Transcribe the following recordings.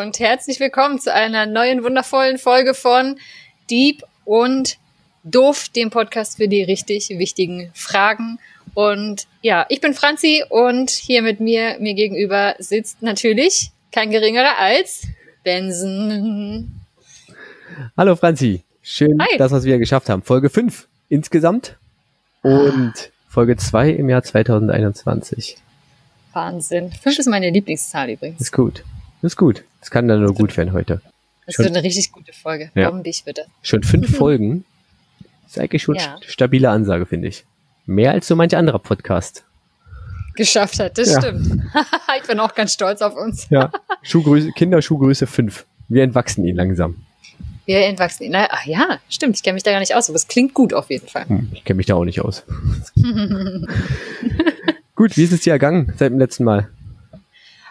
Und herzlich willkommen zu einer neuen wundervollen Folge von Deep und Doof, dem Podcast für die richtig wichtigen Fragen. Und ja, ich bin Franzi und hier mit mir, mir gegenüber sitzt natürlich kein geringerer als Benson. Hallo Franzi, schön, Hi. dass wir es wieder geschafft haben. Folge 5 insgesamt und Folge 2 im Jahr 2021. Wahnsinn. 5 ist meine Lieblingszahl übrigens. Ist gut. Ist gut. Das kann dann nur gut werden heute. Das schon, wird eine richtig gute Folge. Ja. Bombig bitte. Schon fünf Folgen. Ist eigentlich schon ja. stabile Ansage, finde ich. Mehr als so manch anderer Podcast. Geschafft hat, das ja. stimmt. ich bin auch ganz stolz auf uns. ja. Schuhgröße, Kinderschuhgröße 5. Wir entwachsen ihn langsam. Wir entwachsen ihn. ach ja, stimmt. Ich kenne mich da gar nicht aus, aber es klingt gut auf jeden Fall. Hm, ich kenne mich da auch nicht aus. gut, wie ist es dir ergangen seit dem letzten Mal?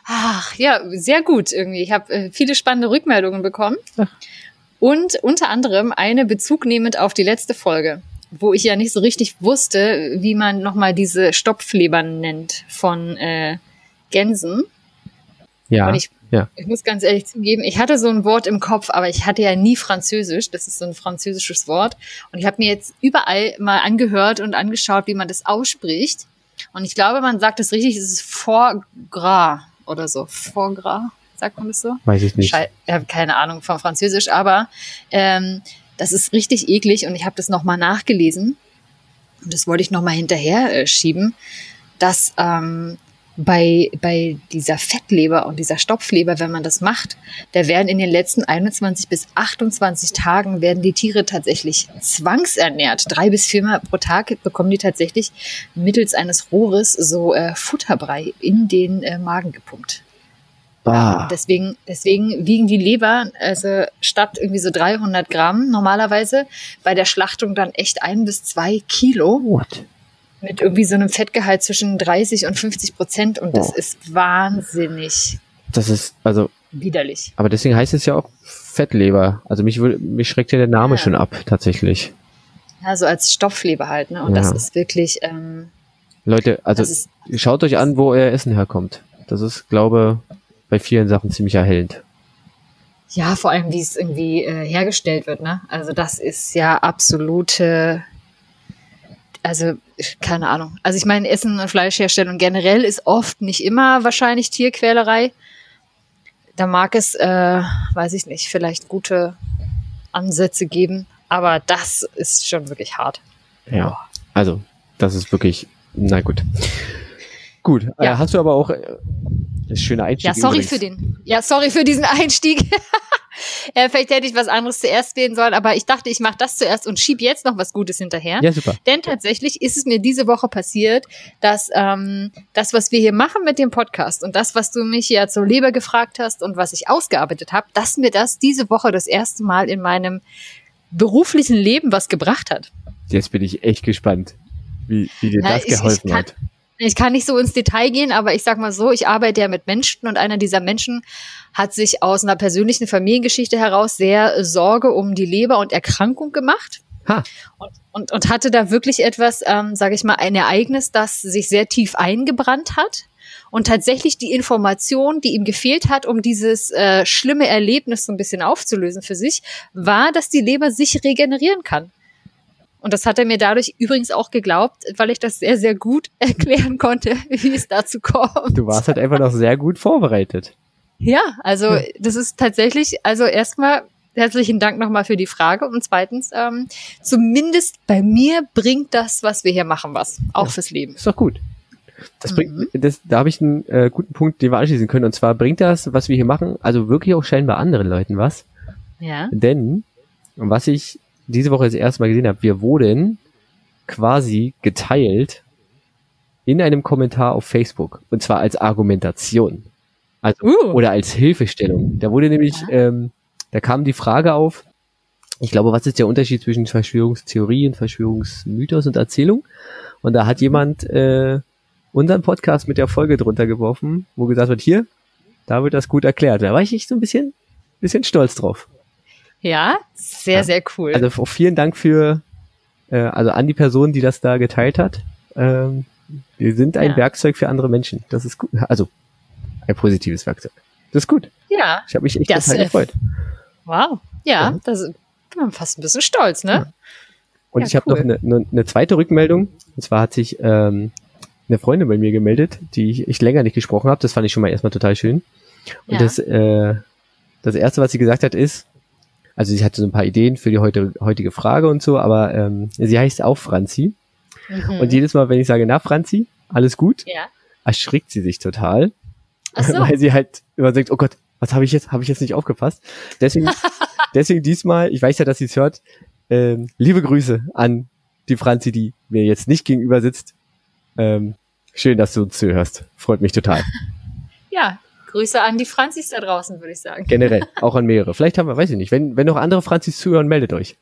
Ach, ja, sehr gut irgendwie. Ich habe äh, viele spannende Rückmeldungen bekommen. Ach. Und unter anderem eine bezugnehmend auf die letzte Folge, wo ich ja nicht so richtig wusste, wie man nochmal diese Stopflebern nennt von äh, Gänsen. Ja. Und ich, ja. ich muss ganz ehrlich zugeben, ich hatte so ein Wort im Kopf, aber ich hatte ja nie Französisch. Das ist so ein französisches Wort. Und ich habe mir jetzt überall mal angehört und angeschaut, wie man das ausspricht. Und ich glaube, man sagt es richtig, es ist Foie Gras oder so. Foie gras, sagt man das so? Weiß ich nicht. Schei ich habe keine Ahnung vom Französisch, aber ähm, das ist richtig eklig und ich habe das nochmal nachgelesen und das wollte ich nochmal hinterher äh, schieben, dass ähm, bei, bei dieser Fettleber und dieser Stopfleber, wenn man das macht, da werden in den letzten 21 bis 28 Tagen werden die Tiere tatsächlich zwangsernährt. Drei bis viermal pro Tag bekommen die tatsächlich mittels eines Rohres so äh, Futterbrei in den äh, Magen gepumpt. Ah. Deswegen, deswegen wiegen die Leber, also statt irgendwie so 300 Gramm normalerweise, bei der Schlachtung dann echt ein bis zwei Kilo. What? Mit irgendwie so einem Fettgehalt zwischen 30 und 50 Prozent und das oh. ist wahnsinnig. Das ist also widerlich. Aber deswegen heißt es ja auch Fettleber. Also mich, mich schreckt ja der Name ja. schon ab, tatsächlich. Ja, so als Stoffleber halt, ne? Und ja. das ist wirklich. Ähm, Leute, also ist, schaut euch an, wo euer Essen herkommt. Das ist, glaube bei vielen Sachen ziemlich erhellend. Ja, vor allem, wie es irgendwie äh, hergestellt wird, ne? Also das ist ja absolute also keine Ahnung. Also ich meine, Essen und Fleischherstellung generell ist oft nicht immer wahrscheinlich Tierquälerei. Da mag es, äh, weiß ich nicht, vielleicht gute Ansätze geben, aber das ist schon wirklich hart. Ja, also das ist wirklich, na gut. Gut, ja. äh, hast du aber auch äh, das schöne Einstieg. Ja, sorry übrigens. für den. Ja, sorry für diesen Einstieg. äh, vielleicht hätte ich was anderes zuerst wählen sollen, aber ich dachte, ich mache das zuerst und schieb jetzt noch was Gutes hinterher. Ja, super. Denn tatsächlich ist es mir diese Woche passiert, dass ähm, das, was wir hier machen mit dem Podcast und das, was du mich ja zur Leber gefragt hast und was ich ausgearbeitet habe, dass mir das diese Woche das erste Mal in meinem beruflichen Leben was gebracht hat. Jetzt bin ich echt gespannt, wie, wie dir Na, das geholfen ich kann, hat. Ich kann nicht so ins Detail gehen, aber ich sag mal so, ich arbeite ja mit Menschen und einer dieser Menschen hat sich aus einer persönlichen Familiengeschichte heraus sehr Sorge um die Leber und Erkrankung gemacht. Ha. Und, und, und hatte da wirklich etwas, ähm, sage ich mal, ein Ereignis, das sich sehr tief eingebrannt hat. Und tatsächlich die Information, die ihm gefehlt hat, um dieses äh, schlimme Erlebnis so ein bisschen aufzulösen für sich, war, dass die Leber sich regenerieren kann. Und das hat er mir dadurch übrigens auch geglaubt, weil ich das sehr, sehr gut erklären konnte, wie es dazu kommt. Du warst halt einfach noch sehr gut vorbereitet. Ja, also ja. das ist tatsächlich, also erstmal herzlichen Dank nochmal für die Frage und zweitens, ähm, zumindest bei mir bringt das, was wir hier machen, was. Auch ja. fürs Leben. Ist doch gut. Das bringt, mhm. das, da habe ich einen äh, guten Punkt, den wir anschließen können. Und zwar bringt das, was wir hier machen, also wirklich auch scheinbar anderen Leuten was. Ja. Denn, was ich diese Woche das erste Mal gesehen habe, wir wurden quasi geteilt in einem Kommentar auf Facebook. Und zwar als Argumentation. Also, uh. oder als Hilfestellung. Da wurde nämlich, ähm, da kam die Frage auf, ich glaube, was ist der Unterschied zwischen Verschwörungstheorie und Verschwörungsmythos und Erzählung? Und da hat jemand äh, unseren Podcast mit der Folge drunter geworfen, wo gesagt wird, hier, da wird das gut erklärt. Da war ich echt so ein bisschen, bisschen stolz drauf. Ja, sehr, ja. sehr cool. Also vielen Dank für, äh, also an die Person, die das da geteilt hat. Ähm, wir sind ein ja. Werkzeug für andere Menschen. Das ist gut. Also ein positives Werkzeug. Das ist gut. Ja. Ich habe mich echt Das, total äh, gefreut. Wow. Ja, Ja. das bin fast ein bisschen stolz, ne? Und Ja, ich habe cool. noch eine, eine, eine zweite Rückmeldung. Und zwar hat sich ähm, eine Freundin bei mir gemeldet, die ich, ich länger nicht gesprochen habe. Das fand ich schon mal erstmal total schön. Und das, äh, das erste, was sie gesagt hat, ist, also sie hatte so ein paar Ideen für die heute, heutige Frage und so, aber ähm, sie heißt auch Franzi. Mhm. Und jedes Mal, wenn ich sage, na Franzi, alles gut, ja. erschrickt sie sich total, so. weil sie halt immer denkt, oh Gott, was habe ich jetzt, habe ich jetzt nicht aufgepasst. Deswegen, deswegen diesmal, ich weiß ja, dass sie es hört, ähm, liebe Grüße an die Franzi, die mir jetzt nicht gegenüber sitzt. Ähm, schön, dass du uns zuhörst. Freut mich total. Ja, Grüße an die Franzis da draußen, würde ich sagen. Generell, auch an mehrere. Vielleicht haben wir, weiß ich nicht, wenn, wenn noch andere Franzis zuhören, meldet euch.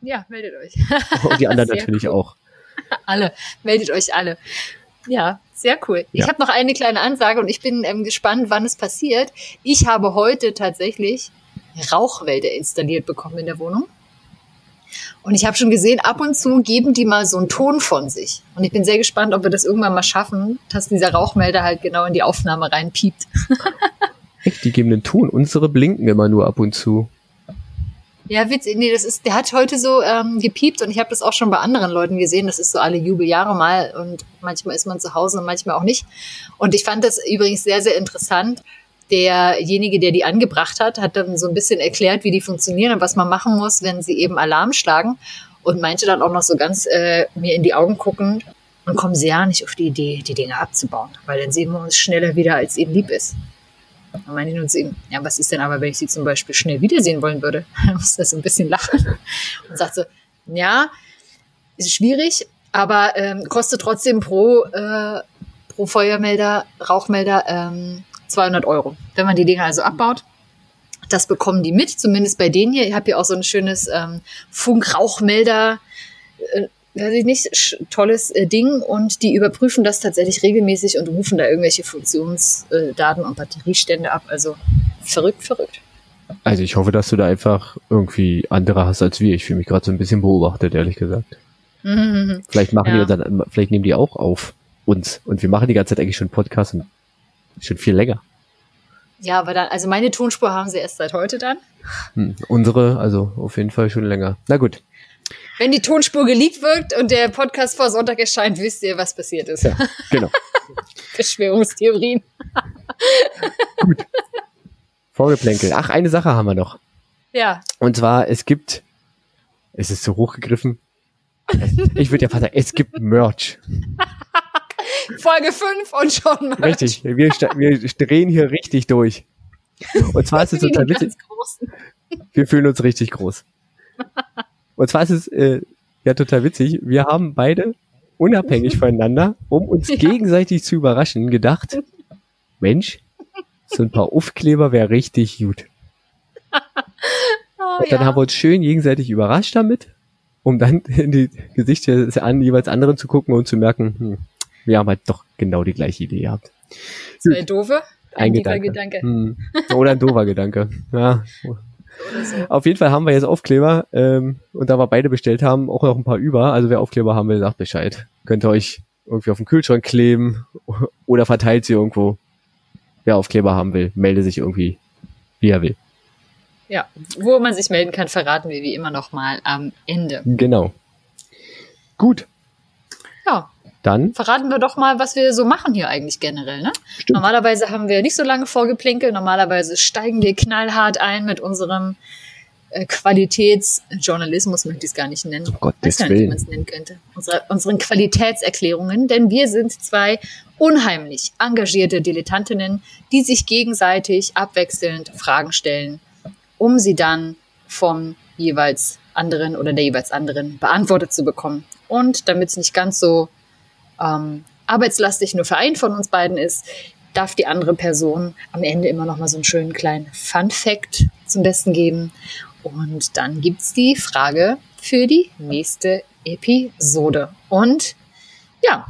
Ja, meldet euch. Und die anderen natürlich cool. auch. Alle, meldet euch alle. Ja, sehr cool. Ich Ja. habe noch eine kleine Ansage und ich bin ähm, gespannt, wann es passiert. Ich habe heute tatsächlich Rauchwälder installiert bekommen in der Wohnung. Und ich habe schon gesehen, ab und zu geben die mal so einen Ton von sich. Und ich bin sehr gespannt, ob wir das irgendwann mal schaffen, dass dieser Rauchmelder halt genau in die Aufnahme reinpiept. Echt, die geben den Ton. Unsere blinken immer nur ab und zu. Ja, witzig. Nee, das ist, der hat heute so ähm, gepiept und ich habe das auch schon bei anderen Leuten gesehen. Das ist so alle Jubeljahre mal und manchmal ist man zu Hause und manchmal auch nicht. Und ich fand das übrigens sehr, sehr interessant. Derjenige, der die angebracht hat, hat dann so ein bisschen erklärt, wie die funktionieren und was man machen muss, wenn sie eben Alarm schlagen. Und meinte dann auch noch so ganz äh, mir in die Augen guckend und kommen sie ja nicht auf die Idee, die Dinge abzubauen, weil dann sehen wir uns schneller wieder, als ihnen lieb ist. Dann meine ich nur zu ihm, ja, was ist denn aber, wenn ich sie zum Beispiel schnell wiedersehen wollen würde? Dann muss er so ein bisschen lachen und sagt so, ja, ist schwierig, aber ähm, kostet trotzdem pro, äh, pro Feuermelder, Rauchmelder ähm, 200 Euro. Wenn man die Dinge also abbaut, das bekommen die mit, zumindest bei denen hier. Ich habe hier auch so ein schönes ähm, Funkrauchmelder, äh, weiß ich nicht, tolles äh, Ding und die überprüfen das tatsächlich regelmäßig und rufen da irgendwelche Funktionsdaten und Batteriestände ab. Also verrückt, verrückt. Also ich hoffe, dass du da einfach irgendwie andere hast als wir. Ich fühle mich gerade so ein bisschen beobachtet, ehrlich gesagt. Mhm. Vielleicht machen Ja. die dann, vielleicht nehmen die auch auf uns. Und wir machen die ganze Zeit eigentlich schon Podcasts und schon viel länger. Ja, aber dann, also meine Tonspur haben sie erst seit heute dann. Hm. Unsere, also auf jeden Fall schon länger. Na gut. Wenn die Tonspur geleakt wird und der Podcast vor Sonntag erscheint, wisst ihr, was passiert ist. Ja, genau. Verschwörungstheorien. Vorgeplänkel. Ach, eine Sache haben wir noch. Ja, Und zwar, es gibt, es ist so hochgegriffen. Ich würde ja fast sagen, es gibt Merch. Folge 5 und schon mal. Richtig. Wir, wir drehen hier richtig durch. Und zwar ist es total witzig. Wir fühlen uns richtig groß. Und zwar ist es äh, ja total witzig. Wir haben beide unabhängig voneinander, um uns Ja. gegenseitig zu überraschen, gedacht, Mensch, so ein paar Aufkleber wäre richtig gut. Oh, Und dann ja. haben wir uns schön gegenseitig überrascht damit, um dann in die Gesichter des an, jeweils anderen zu gucken und zu merken, hm, wir haben halt doch genau die gleiche Idee gehabt. Zwei doofe. Ein tiefer Gedanke. Gedanke. Hm. Oder ein doofer Gedanke. Ja. So. Auf jeden Fall haben wir jetzt Aufkleber ähm, und da wir beide bestellt haben, auch noch ein paar über. Also wer Aufkleber haben will, sagt Bescheid. Könnt ihr euch irgendwie auf den Kühlschrank kleben oder verteilt sie irgendwo. Wer Aufkleber haben will, melde sich irgendwie, wie er will. Ja, wo man sich melden kann, verraten wir wie immer noch mal am Ende. Genau. Gut, dann verraten wir doch mal, was wir so machen hier eigentlich generell. Ne? stimmt. Normalerweise haben wir nicht so lange vorgeplänkelt. Normalerweise steigen wir knallhart ein mit unserem äh, Qualitätsjournalismus, möchte ich es gar nicht nennen. Um Gottes weiß gar nicht, wie Willen. man es nennen könnte. Unsere, unseren Qualitätserklärungen, denn wir sind zwei unheimlich engagierte Dilettantinnen, die sich gegenseitig abwechselnd Fragen stellen, um sie dann vom jeweils anderen oder der jeweils anderen beantwortet zu bekommen. Und damit es nicht ganz so ähm, arbeitslastig nur für einen von uns beiden ist, darf die andere Person am Ende immer noch mal so einen schönen kleinen Fun Fact zum Besten geben. Und dann gibt's die Frage für die nächste Episode. Und ja,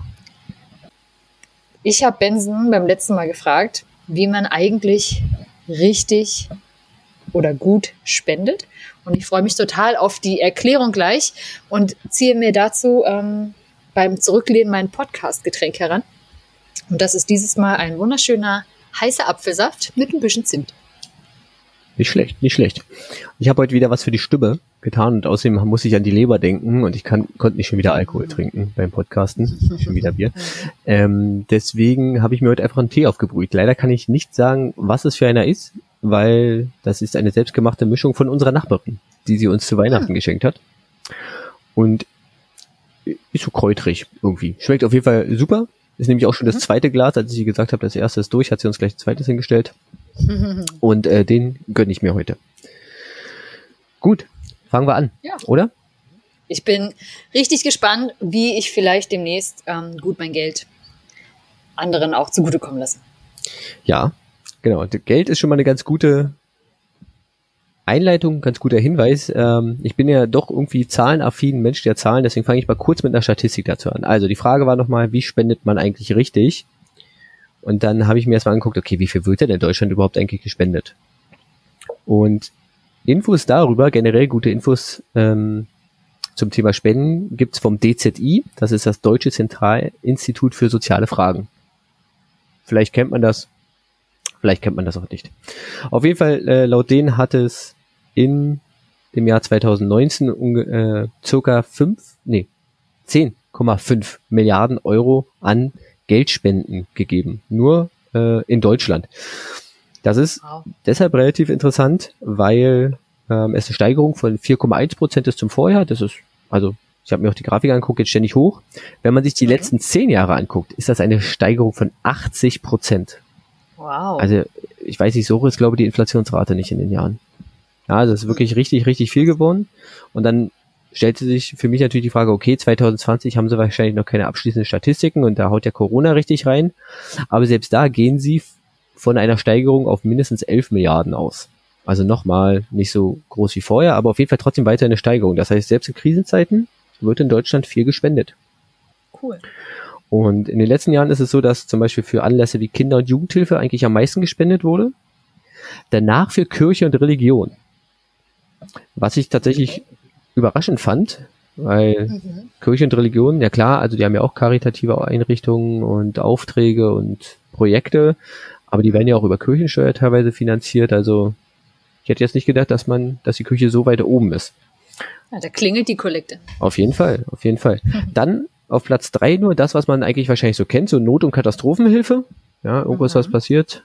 ich habe Benson beim letzten Mal gefragt, wie man eigentlich richtig oder gut spendet. Und ich freue mich total auf die Erklärung gleich und ziehe mir dazu ähm, beim Zurücklehnen mein Podcast-Getränk heran. Und das ist dieses Mal ein wunderschöner heißer Apfelsaft mit ein bisschen Zimt. Nicht schlecht, nicht schlecht. Ich habe heute wieder was für die Stimme getan und außerdem muss ich an die Leber denken und ich kann, konnte nicht schon wieder Alkohol trinken beim Podcasten, schon wieder Bier. Ähm, deswegen habe ich mir heute einfach einen Tee aufgebrüht. Leider kann ich nicht sagen, was es für einer ist, weil das ist eine selbstgemachte Mischung von unserer Nachbarin, die sie uns zu Weihnachten hm. geschenkt hat. Und ist so kräutrig irgendwie. Schmeckt auf jeden Fall super. Ist nämlich auch schon das mhm. zweite Glas, als ich gesagt habe, das erste ist durch, hat sie uns gleich ein zweites hingestellt. Und äh, den gönne ich mir heute. Gut, fangen wir an, ja. oder? Ich bin richtig gespannt, wie ich vielleicht demnächst ähm, gut mein Geld anderen auch zugutekommen lasse. Ja, genau. Geld ist schon mal eine ganz gute Einleitung, ganz guter Hinweis. Ähm, ich bin ja doch irgendwie zahlenaffin Mensch der Zahlen, deswegen fange ich mal kurz mit einer Statistik dazu an. Also die Frage war nochmal, wie spendet man eigentlich richtig? Und dann habe ich mir erstmal angeguckt, okay, wie viel wird denn in Deutschland überhaupt eigentlich gespendet? Und Infos darüber, generell gute Infos ähm, zum Thema Spenden, gibt's vom DZI, das ist das Deutsche Zentralinstitut für soziale Fragen. Vielleicht kennt man das, vielleicht kennt man das auch nicht. Auf jeden Fall, äh, laut denen hat es in dem Jahr 2019 äh, circa 5, nee, 10,5 Milliarden Euro an Geldspenden gegeben. Nur äh, in Deutschland. Das ist wow. deshalb relativ interessant, weil ähm, es eine Steigerung von 4,1 Prozent ist zum Vorjahr. Das ist, also ich habe mir auch die Grafik angeguckt, jetzt ständig hoch. Wenn man sich die okay. letzten zehn Jahre anguckt, ist das eine Steigerung von 80 Prozent. Wow. Also ich weiß nicht, so ist, glaube ich, die Inflationsrate nicht in den Jahren. Ja, also es ist wirklich richtig, richtig viel geworden. Und dann stellte sich für mich natürlich die Frage, okay, 2020 haben sie wahrscheinlich noch keine abschließenden Statistiken und da haut ja Corona richtig rein. Aber selbst da gehen sie von einer Steigerung auf mindestens 11 Milliarden aus. Also nochmal nicht so groß wie vorher, aber auf jeden Fall trotzdem weiter eine Steigerung. Das heißt, selbst in Krisenzeiten wird in Deutschland viel gespendet. Cool. Und in den letzten Jahren ist es so, dass zum Beispiel für Anlässe wie Kinder- und Jugendhilfe eigentlich am meisten gespendet wurde. Danach für Kirche und Religion. Was ich tatsächlich überraschend fand, weil mhm. Kirche und Religion, ja klar, also die haben ja auch karitative Einrichtungen und Aufträge und Projekte, aber die werden ja auch über Kirchensteuer teilweise finanziert. Also ich hätte jetzt nicht gedacht, dass man, dass die Kirche so weit oben ist. Ja, da klingelt die Kollekte. Auf jeden Fall, auf jeden Fall. Dann auf Platz drei nur das, was man eigentlich wahrscheinlich so kennt, so Not- und Katastrophenhilfe. Ja, irgendwas, mhm. was passiert.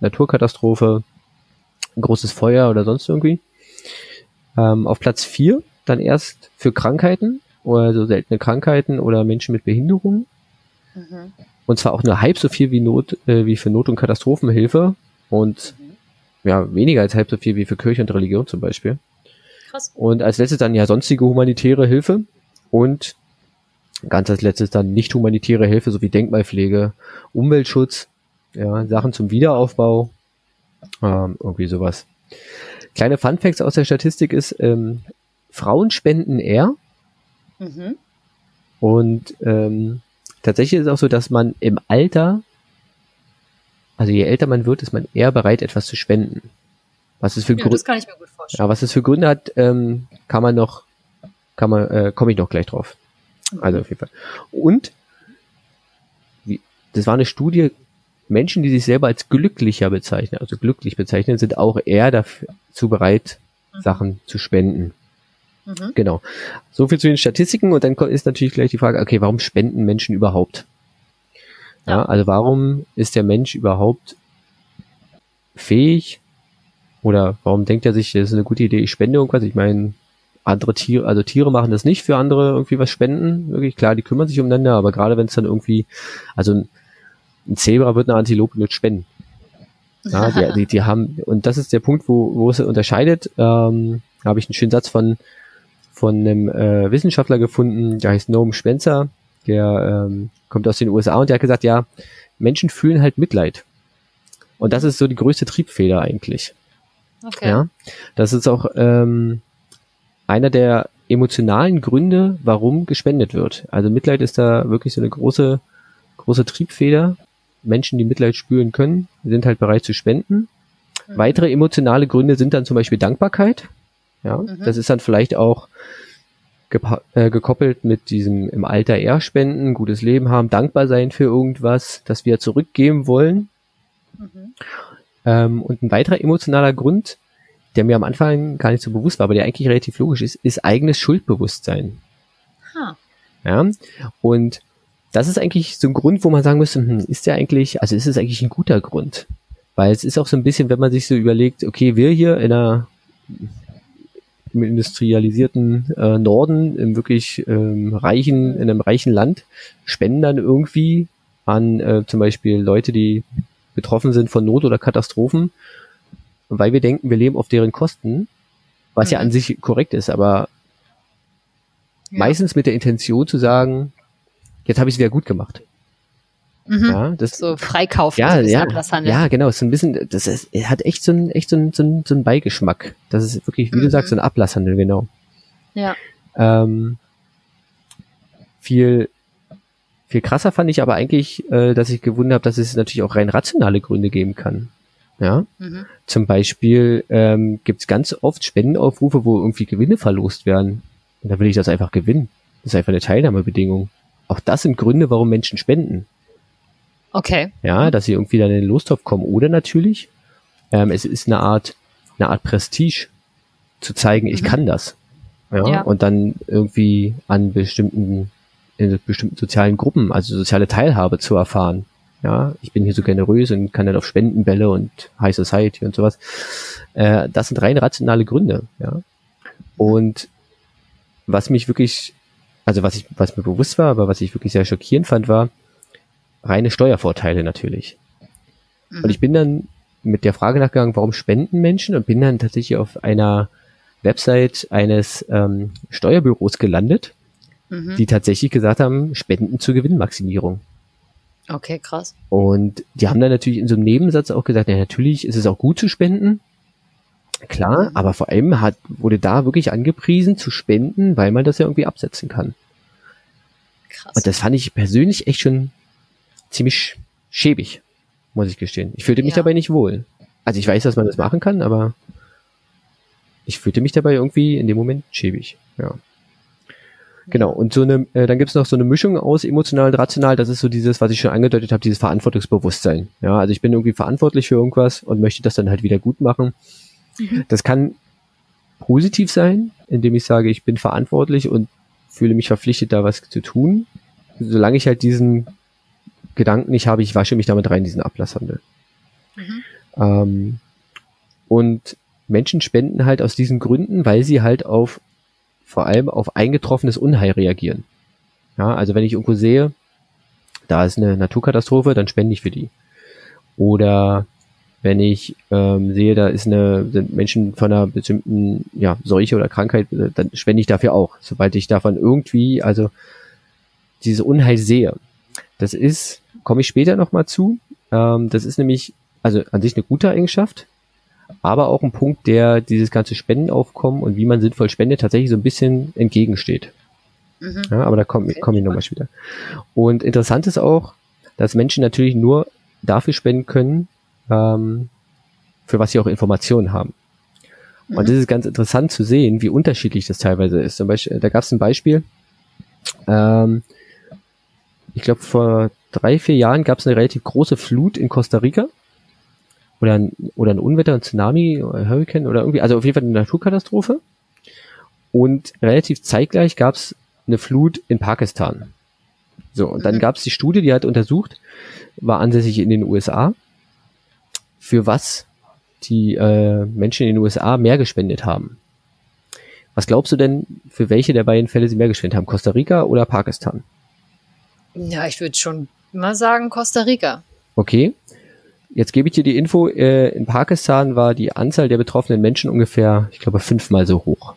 Naturkatastrophe, großes Feuer oder sonst irgendwie. Ähm, auf Platz vier dann erst für Krankheiten oder so seltene Krankheiten oder Menschen mit Behinderungen. Mhm. Und zwar auch nur halb so viel wie Not, äh, wie für Not- und Katastrophenhilfe und mhm. ja, weniger als halb so viel wie für Kirche und Religion zum Beispiel. Krass. Und als letztes dann ja sonstige humanitäre Hilfe und ganz als letztes dann nicht humanitäre Hilfe sowie Denkmalpflege, Umweltschutz, ja, Sachen zum Wiederaufbau, ähm, irgendwie sowas. Kleine Funfacts aus der Statistik ist, ähm, Frauen spenden eher. Mhm. Und ähm, tatsächlich ist es auch so, dass man im Alter, also je älter man wird, ist man eher bereit, etwas zu spenden. Was es für ja, Gründe, das kann ich mir gut vorstellen. Ja, was es für Gründe hat, ähm, kann man noch, kann man, äh, komme ich noch gleich drauf. Mhm. Also auf jeden Fall. Und wie, das war eine Studie, Menschen, die sich selber als glücklicher bezeichnen, also glücklich bezeichnen, sind auch eher dazu bereit, mhm. Sachen zu spenden. Mhm. Genau. So viel zu den Statistiken und dann ist natürlich gleich die Frage, okay, warum spenden Menschen überhaupt? Ja, also warum ist der Mensch überhaupt fähig oder warum denkt er sich, das ist eine gute Idee, ich spende irgendwas? Ich meine, andere Tiere, also Tiere machen das nicht für andere irgendwie was spenden. Wirklich klar, die kümmern sich umeinander, aber gerade wenn es dann irgendwie, also ein, ein Zebra wird eine Antilope nicht spenden. Ja, die, die, die haben, und das ist der Punkt, wo, wo es unterscheidet. Ähm, da habe ich einen schönen Satz von von einem äh, Wissenschaftler gefunden, der heißt Noam Spencer, der ähm, kommt aus den USA und der hat gesagt, ja, Menschen fühlen halt Mitleid. Und das ist so die größte Triebfeder eigentlich. Okay. Ja, das ist auch ähm, einer der emotionalen Gründe, warum gespendet wird. Also Mitleid ist da wirklich so eine große, große Triebfeder. Menschen, die Mitleid spüren können, sind halt bereit zu spenden. Mhm. Weitere emotionale Gründe sind dann zum Beispiel Dankbarkeit. Ja, mhm. das ist dann vielleicht auch äh, gekoppelt mit diesem im Alter eher spenden, gutes Leben haben, dankbar sein für irgendwas, das wir zurückgeben wollen. Mhm. Ähm, und ein weiterer emotionaler Grund, der mir am Anfang gar nicht so bewusst war, aber der eigentlich relativ logisch ist, ist eigenes Schuldbewusstsein. Huh. Ja, und das ist eigentlich so ein Grund, wo man sagen müsste, hm, ist der eigentlich, also ist es eigentlich ein guter Grund? Weil es ist auch so ein bisschen, wenn man sich so überlegt, okay, wir hier in einer im industrialisierten äh, Norden, im wirklich ähm, reichen, in einem reichen Land, spenden dann irgendwie an äh, zum Beispiel Leute, die betroffen sind von Not oder Katastrophen, weil wir denken, wir leben auf deren Kosten, was mhm. ja an sich korrekt ist, aber ja. meistens mit der Intention zu sagen, jetzt habe ich es wieder gut gemacht. Mhm. Ja, das, so Freikauf. Ja, ja, ja, genau. So ein bisschen, das ist, hat echt so ein, echt so ein, so ein, so ein Beigeschmack. Das ist wirklich, wie mhm. du sagst, so ein Ablasshandel, genau. Ja. Ähm, viel, viel krasser fand ich aber eigentlich, äh, dass ich gewundert habe, dass es natürlich auch rein rationale Gründe geben kann. Ja. Mhm. Zum Beispiel ähm, gibt es ganz oft Spendenaufrufe, wo irgendwie Gewinne verlost werden. Und da will ich das einfach gewinnen. Das ist einfach eine Teilnahmebedingung. Auch das sind Gründe, warum Menschen spenden. Okay. Ja, dass sie irgendwie dann in den Lostopf kommen. Oder natürlich, ähm, es ist eine Art, eine Art Prestige, zu zeigen, ich mhm. kann das. Ja, ja, und dann irgendwie an bestimmten, in bestimmten sozialen Gruppen, also soziale Teilhabe zu erfahren. Ja, ich bin hier so generös und kann dann auf Spendenbälle und High Society und sowas. Äh, das sind rein rationale Gründe, ja. Und was mich wirklich, also was ich, was mir bewusst war, aber was ich wirklich sehr schockierend fand, war, reine Steuervorteile natürlich. Mhm. Und ich bin dann mit der Frage nachgegangen, warum spenden Menschen und bin dann tatsächlich auf einer Website eines ähm, Steuerbüros gelandet, mhm. die tatsächlich gesagt haben, Spenden zur Gewinnmaximierung. Okay, krass. Und die haben dann natürlich in so einem Nebensatz auch gesagt, ja, natürlich ist es auch gut zu spenden. Klar, mhm. aber vor allem hat, wurde da wirklich angepriesen zu spenden, weil man das ja irgendwie absetzen kann. Krass. Und das fand ich persönlich echt schon ziemlich schäbig, muss ich gestehen. Ich fühlte mich ja. dabei nicht wohl. Also ich weiß, dass man das machen kann, aber ich fühlte mich dabei irgendwie in dem Moment schäbig. Ja. Genau, und so eine, äh, dann gibt's noch so eine Mischung aus emotional und rational, das ist so dieses, was ich schon angedeutet habe, dieses Verantwortungsbewusstsein. Ja, also ich bin irgendwie verantwortlich für irgendwas und möchte das dann halt wieder gut machen. Mhm. Das kann positiv sein, indem ich sage, ich bin verantwortlich und fühle mich verpflichtet, da was zu tun. Solange ich halt diesen Gedanken nicht habe, ich wasche mich damit rein, diesen Ablasshandel. Mhm. Ähm, und Menschen spenden halt aus diesen Gründen, weil sie halt auf vor allem auf eingetroffenes Unheil reagieren. Ja, also wenn ich irgendwo sehe, da ist eine Naturkatastrophe, dann spende ich für die. Oder wenn ich ähm, sehe, da ist eine, sind Menschen von einer bestimmten ja, Seuche oder Krankheit, dann spende ich dafür auch, sobald ich davon irgendwie, also diese Unheil sehe. Das ist, komme ich später nochmal zu. Ähm, das ist nämlich, also an sich eine gute Eigenschaft, aber auch ein Punkt, der dieses ganze Spendenaufkommen und wie man sinnvoll spendet, tatsächlich so ein bisschen entgegensteht. Mhm. Ja, aber da komme komm ich nochmal später. Und interessant ist auch, dass Menschen natürlich nur dafür spenden können, ähm, für was sie auch Informationen haben. Mhm. Und das ist ganz interessant zu sehen, wie unterschiedlich das teilweise ist. Zum Beispiel, da gab es ein Beispiel, ähm, ich glaube, vor drei, vier Jahren gab es eine relativ große Flut in Costa Rica. Oder ein, oder ein Unwetter, ein Tsunami, ein Hurricane oder irgendwie, also auf jeden Fall eine Naturkatastrophe. Und relativ zeitgleich gab es eine Flut in Pakistan. So, und dann mhm. gab es die Studie, die hat untersucht, war ansässig in den USA, für was die äh, Menschen in den USA mehr gespendet haben. Was glaubst du denn, für welche der beiden Fälle sie mehr gespendet haben? Costa Rica oder Pakistan? Ja, ich würde schon mal sagen Costa Rica. Okay. Jetzt gebe ich dir die Info, äh, in Pakistan war die Anzahl der betroffenen Menschen ungefähr, ich glaube, fünfmal so hoch.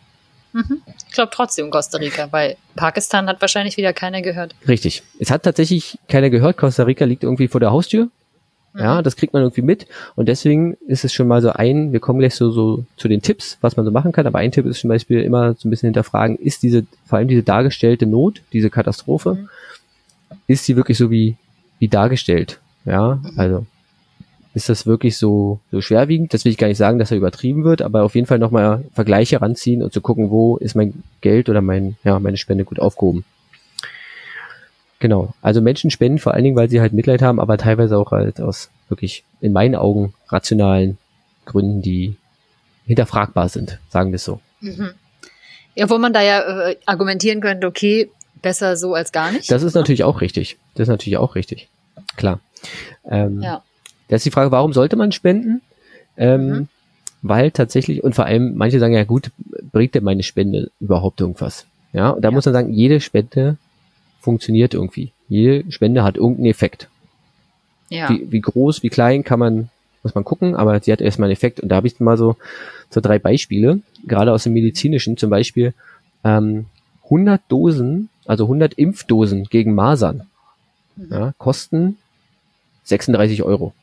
Mhm. Ich glaube trotzdem Costa Rica, weil Pakistan hat wahrscheinlich wieder keiner gehört. Richtig. Es hat tatsächlich keiner gehört. Costa Rica liegt irgendwie vor der Haustür. Mhm. Ja, das kriegt man irgendwie mit. Und deswegen ist es schon mal so ein, wir kommen gleich so, so zu den Tipps, was man so machen kann. Aber ein Tipp ist zum Beispiel immer so ein bisschen hinterfragen, ist diese, vor allem diese dargestellte Not, diese Katastrophe, mhm ist sie wirklich so wie, wie dargestellt? Ja, mhm. also ist das wirklich so, so schwerwiegend? Das will ich gar nicht sagen, dass er übertrieben wird, aber auf jeden Fall nochmal Vergleiche ranziehen und zu gucken, wo ist mein Geld oder mein, ja, meine Spende gut aufgehoben. Genau. Also Menschen spenden vor allen Dingen, weil sie halt Mitleid haben, aber teilweise auch halt aus wirklich in meinen Augen rationalen Gründen, die hinterfragbar sind, sagen wir es so. Mhm. Ja, wo man da ja äh, argumentieren könnte, okay, besser so als gar nicht. Das ist natürlich auch richtig. Das ist natürlich auch richtig. Klar. Ähm, ja. Da ist die Frage, warum sollte man spenden? Ähm, mhm. Weil tatsächlich, und vor allem, manche sagen ja gut, bringt denn meine Spende überhaupt irgendwas? Ja, und da ja. muss man sagen, jede Spende funktioniert irgendwie. Jede Spende hat irgendeinen Effekt. Ja. Wie, wie groß, wie klein kann man, muss man gucken, aber sie hat erstmal einen Effekt. Und da habe ich mal so, so drei Beispiele, gerade aus dem medizinischen, zum Beispiel ähm, 100 Dosen, also 100 Impfdosen gegen Masern, mhm. ja, kosten 36 Euro.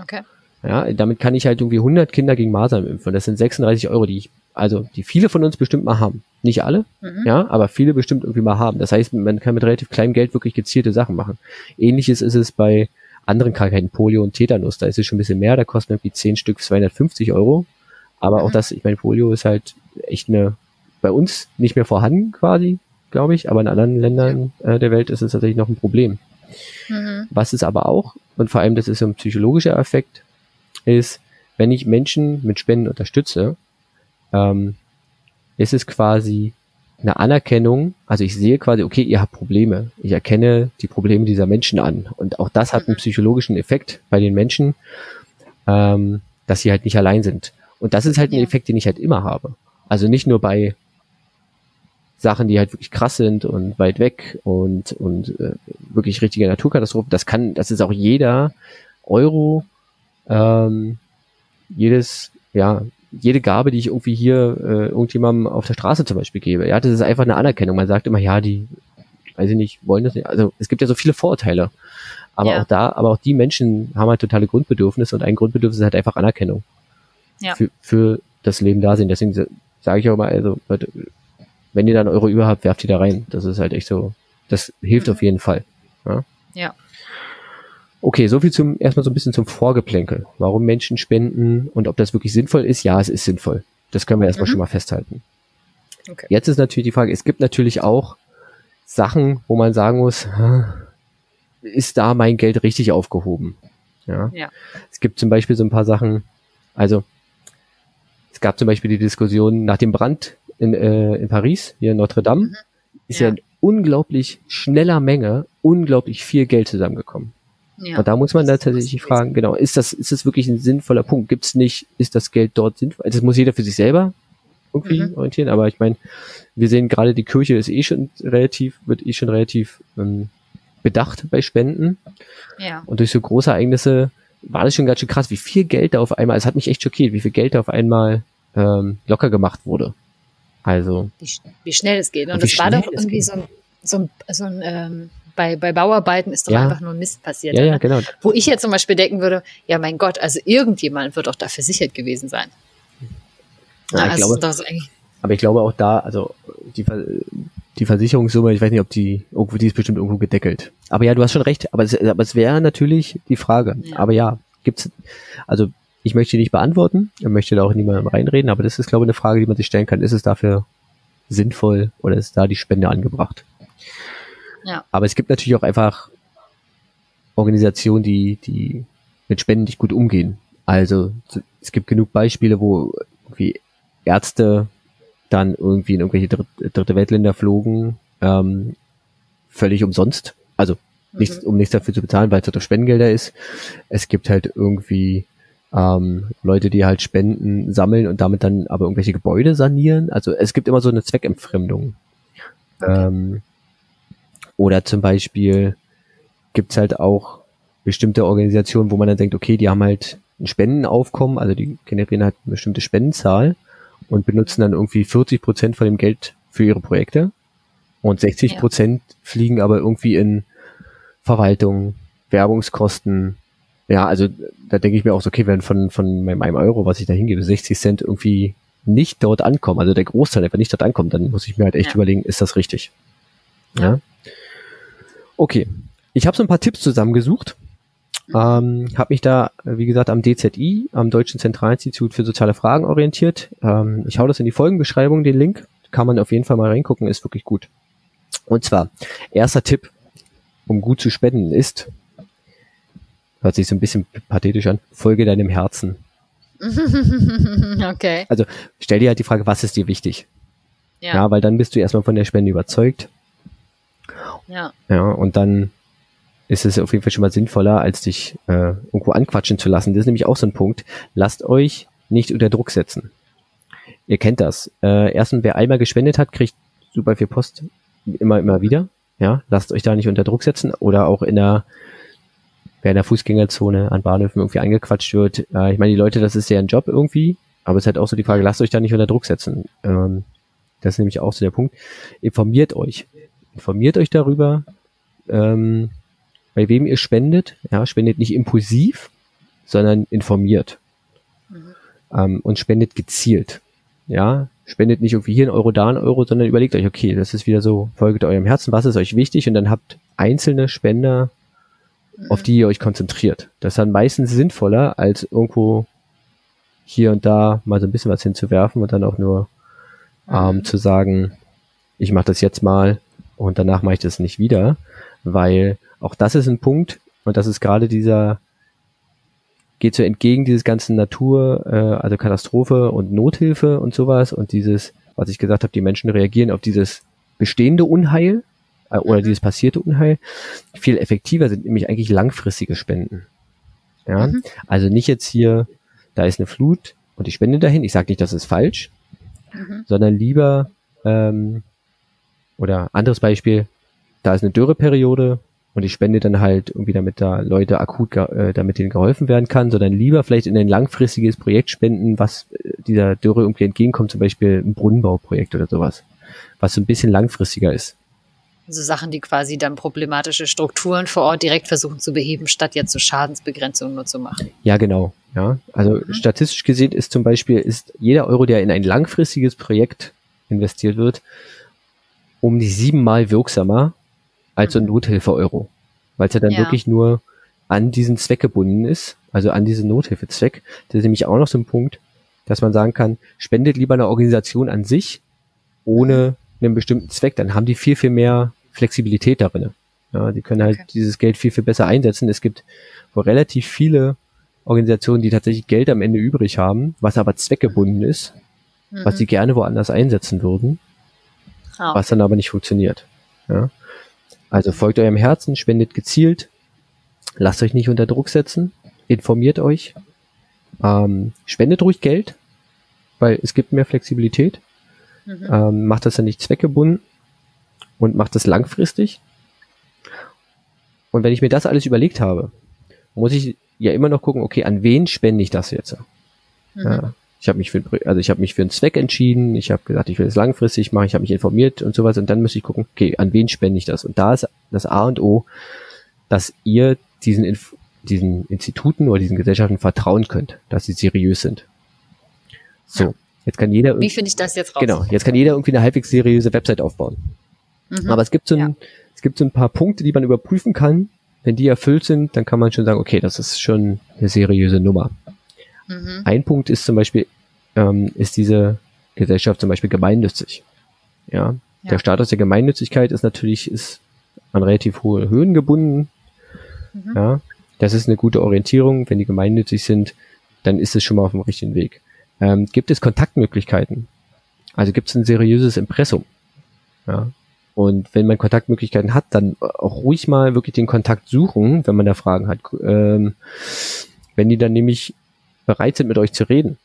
Okay. Ja, damit kann ich halt irgendwie 100 Kinder gegen Masern impfen. Das sind 36 Euro, die ich, also die viele von uns bestimmt mal haben. Nicht alle, mhm. ja, aber viele bestimmt irgendwie mal haben. Das heißt, man kann mit relativ kleinem Geld wirklich gezielte Sachen machen. Ähnliches ist es bei anderen Krankheiten, Polio und Tetanus. Da ist es schon ein bisschen mehr, da kosten irgendwie 10 Stück 250 Euro. Aber mhm. auch das, ich meine, Polio ist halt echt eine, bei uns nicht mehr vorhanden quasi, glaube ich, aber in anderen Ländern äh, der Welt ist es tatsächlich noch ein Problem. Mhm. Was ist aber auch, und vor allem das ist so ein psychologischer Effekt, ist, wenn ich Menschen mit Spenden unterstütze, ähm, ist es quasi eine Anerkennung, also ich sehe quasi, okay, ihr habt Probleme. Ich erkenne die Probleme dieser Menschen an. Und auch das hat einen psychologischen Effekt bei den Menschen, ähm, dass sie halt nicht allein sind. Und das ist halt ein Effekt, den ich halt immer habe. Also nicht nur bei Sachen, die halt wirklich krass sind und weit weg und, und äh, wirklich richtige Naturkatastrophen. Das kann, das ist auch jeder Euro, ähm, jedes, ja, jede Gabe, die ich irgendwie hier äh, irgendjemandem auf der Straße zum Beispiel gebe. Ja, das ist einfach eine Anerkennung. Man sagt immer, ja, die, weiß ich nicht, wollen das nicht. Also es gibt ja so viele Vorurteile. Aber ja. auch da, aber auch die Menschen haben halt totale Grundbedürfnisse und ein Grundbedürfnis ist halt einfach Anerkennung. Ja. Für, für das Leben da sind. Deswegen sage ich auch mal, also wenn ihr dann Euro über habt, werft die da rein. Das ist halt echt so, das hilft mhm. auf jeden Fall. Ja. ja. Okay, soviel zum, erstmal so ein bisschen zum Vorgeplänkel. Warum Menschen spenden und ob das wirklich sinnvoll ist? Ja, es ist sinnvoll. Das können wir erstmal mhm. schon mal festhalten. Okay. Jetzt ist natürlich die Frage, es gibt natürlich auch Sachen, wo man sagen muss, ist da mein Geld richtig aufgehoben? Ja. ja. Es gibt zum Beispiel so ein paar Sachen, also es gab zum Beispiel die Diskussion nach dem Brand in, äh, in Paris, hier in Notre Dame, mhm. ist ja. ja in unglaublich schneller Menge unglaublich viel Geld zusammengekommen. Ja, und da muss man da tatsächlich fragen, genau, ist das, ist das wirklich ein sinnvoller Punkt? Gibt es nicht, ist das Geld dort sinnvoll? Das muss jeder für sich selber irgendwie mhm. orientieren, aber ich meine, wir sehen gerade, die Kirche ist eh schon relativ, wird eh schon relativ ähm, bedacht bei Spenden. Ja. Und durch so große Ereignisse war das schon ganz schön krass, wie viel Geld da auf einmal, es hat mich echt schockiert, wie viel Geld da auf einmal ähm, locker gemacht wurde. Also. Wie, wie schnell es geht. Und das war doch irgendwie so ein, so ein, so ein ähm, bei, bei Bauarbeiten ist doch ja. einfach nur Mist passiert. Ja, ja, genau. Wo ich jetzt zum Beispiel denken würde, ja mein Gott, also irgendjemand wird doch da versichert gewesen sein. Ja, also ich glaube, aber ich glaube auch da, also die, die Versicherungssumme, ich weiß nicht, ob die irgendwo, die ist bestimmt irgendwo gedeckelt. Aber ja, du hast schon recht, aber es, aber es wäre natürlich die Frage. Ja. Aber ja, gibt's, also ich möchte die nicht beantworten, ich möchte da auch niemandem reinreden, aber das ist, glaube ich, eine Frage, die man sich stellen kann. Ist es dafür sinnvoll oder ist da die Spende angebracht? Ja. Aber es gibt natürlich auch einfach Organisationen, die, die mit Spenden nicht gut umgehen. Also es gibt genug Beispiele, wo irgendwie Ärzte dann irgendwie in irgendwelche dritte Weltländer flogen, ähm, völlig umsonst. Also nichts, mhm. um nichts dafür zu bezahlen, weil es halt Spendengelder ist. Es gibt halt irgendwie ähm, Leute, die halt Spenden sammeln und damit dann aber irgendwelche Gebäude sanieren. Also es gibt immer so eine Zweckentfremdung. Okay. Ähm, oder zum Beispiel gibt's halt auch bestimmte Organisationen, wo man dann denkt, okay, die haben halt ein Spendenaufkommen, also die generieren halt eine bestimmte Spendenzahl und benutzen dann irgendwie 40 Prozent von dem Geld für ihre Projekte und 60 Prozent ja. fliegen aber irgendwie in Verwaltung, Werbungskosten, ja, also da denke ich mir auch so, okay, wenn von, von meinem einem Euro, was ich da hingebe, 60 Cent irgendwie nicht dort ankommen, also der Großteil einfach nicht dort ankommt, dann muss ich mir halt echt ja. überlegen, ist das richtig? Ja. ja? Okay. Ich habe so ein paar Tipps zusammengesucht. Ähm, habe mich da, wie gesagt, am DZI, am Deutschen Zentralinstitut für soziale Fragen orientiert. Ähm, ich hau das in die Folgenbeschreibung, den Link. Kann man auf jeden Fall mal reingucken, ist wirklich gut. Und zwar, erster Tipp, um gut zu spenden, ist, hört sich so ein bisschen pathetisch an, folge deinem Herzen. okay. Also stell dir halt die Frage, was ist dir wichtig? Ja. ja, weil dann bist du erstmal von der Spende überzeugt. Ja. Ja, und dann ist es auf jeden Fall schon mal sinnvoller, als dich äh, irgendwo anquatschen zu lassen. Das ist nämlich auch so ein Punkt. Lasst euch nicht unter Druck setzen. Ihr kennt das. Äh, erstens, wer einmal gespendet hat, kriegt super viel Post immer, immer wieder. Ja, lasst euch da nicht unter Druck setzen oder auch in der, wer in der Fußgängerzone an Bahnhöfen irgendwie angequatscht wird. Äh, ich meine, die Leute, das ist ja ein Job irgendwie, aber es ist halt auch so die Frage, lasst euch da nicht unter Druck setzen. Ähm, das ist nämlich auch so der Punkt. Informiert euch. Informiert euch darüber, ähm, bei wem ihr spendet. Ja, spendet nicht impulsiv, sondern informiert. Mhm. Ähm, und spendet gezielt. Ja, spendet nicht irgendwie hier ein Euro, da ein Euro, sondern überlegt euch, okay, das ist wieder so, folgt eurem Herzen, was ist euch wichtig und dann habt einzelne Spender, mhm. auf die ihr euch konzentriert. Das ist dann meistens sinnvoller, als irgendwo hier und da mal so ein bisschen was hinzuwerfen und dann auch nur ähm, mhm. zu sagen, ich mache das jetzt mal und danach mache ich das nicht wieder, weil auch das ist ein Punkt und das ist gerade dieser geht so entgegen dieses ganzen Natur, äh, also Katastrophe und Nothilfe und sowas und dieses, was ich gesagt habe, die Menschen reagieren auf dieses bestehende Unheil äh, oder mhm. dieses passierte Unheil. Viel effektiver sind nämlich eigentlich langfristige Spenden. Ja, mhm. also nicht jetzt hier, da ist eine Flut und ich spende dahin. Ich sage nicht, das ist falsch, mhm. sondern lieber ähm, oder anderes Beispiel, da ist eine Dürreperiode, und ich spende dann halt irgendwie, damit da Leute akut, äh, damit denen geholfen werden kann, sondern lieber vielleicht in ein langfristiges Projekt spenden, was äh, dieser Dürre irgendwie entgegenkommt, zum Beispiel ein Brunnenbauprojekt oder sowas, was so ein bisschen langfristiger ist. Also Sachen, die quasi dann problematische Strukturen vor Ort direkt versuchen zu beheben, statt jetzt so Schadensbegrenzung nur zu machen. Ja, genau. Ja, also mhm. statistisch gesehen ist zum Beispiel, ist jeder Euro, der in ein langfristiges Projekt investiert wird, um die siebenmal wirksamer als so ein Nothilfe-Euro. Weil es ja dann ja. wirklich nur an diesen Zweck gebunden ist, also an diesen Nothilfezweck. Das ist nämlich auch noch so ein Punkt, dass man sagen kann, spendet lieber eine Organisation an sich ohne einen bestimmten Zweck, dann haben die viel, viel mehr Flexibilität darin. Ja, die können halt okay. dieses Geld viel, viel besser einsetzen. Es gibt wohl relativ viele Organisationen, die tatsächlich Geld am Ende übrig haben, was aber zweckgebunden ist, mhm. was sie gerne woanders einsetzen würden, ah, okay. was dann aber nicht funktioniert. Ja. Also folgt eurem Herzen, spendet gezielt, lasst euch nicht unter Druck setzen, informiert euch, ähm, spendet ruhig Geld, weil es gibt mehr Flexibilität, mhm. ähm, macht das dann nicht zweckgebunden und macht das langfristig. Und wenn ich mir das alles überlegt habe, muss ich ja immer noch gucken, okay, an wen spende ich das jetzt? Mhm. Ja, ich habe mich für, also ich habe mich für einen Zweck entschieden, ich habe gesagt, ich will es langfristig machen, ich habe mich informiert und sowas und dann muss ich gucken, okay, an wen spende ich das? Und da ist das A und O, dass ihr diesen, Inf diesen Instituten oder diesen Gesellschaften vertrauen könnt, dass sie seriös sind. So, jetzt kann jeder. Wie finde ich das jetzt raus? Genau, jetzt kann jeder irgendwie eine halbwegs seriöse Website aufbauen. Mhm. Aber es gibt so ein, ja. es gibt so ein paar Punkte, die man überprüfen kann. Wenn die erfüllt sind, dann kann man schon sagen, okay, das ist schon eine seriöse Nummer. Mhm. Ein Punkt ist zum Beispiel, ähm, ist diese Gesellschaft zum Beispiel gemeinnützig. Ja? ja, der Status der Gemeinnützigkeit ist natürlich ist an relativ hohe Höhen gebunden. Mhm. Ja, das ist eine gute Orientierung. Wenn die gemeinnützig sind, dann ist es schon mal auf dem richtigen Weg. Ähm, gibt es Kontaktmöglichkeiten? Also gibt es ein seriöses Impressum? Ja. Und wenn man Kontaktmöglichkeiten hat, dann auch ruhig mal wirklich den Kontakt suchen, wenn man da Fragen hat. Ähm, wenn die dann nämlich bereit sind, mit euch zu reden,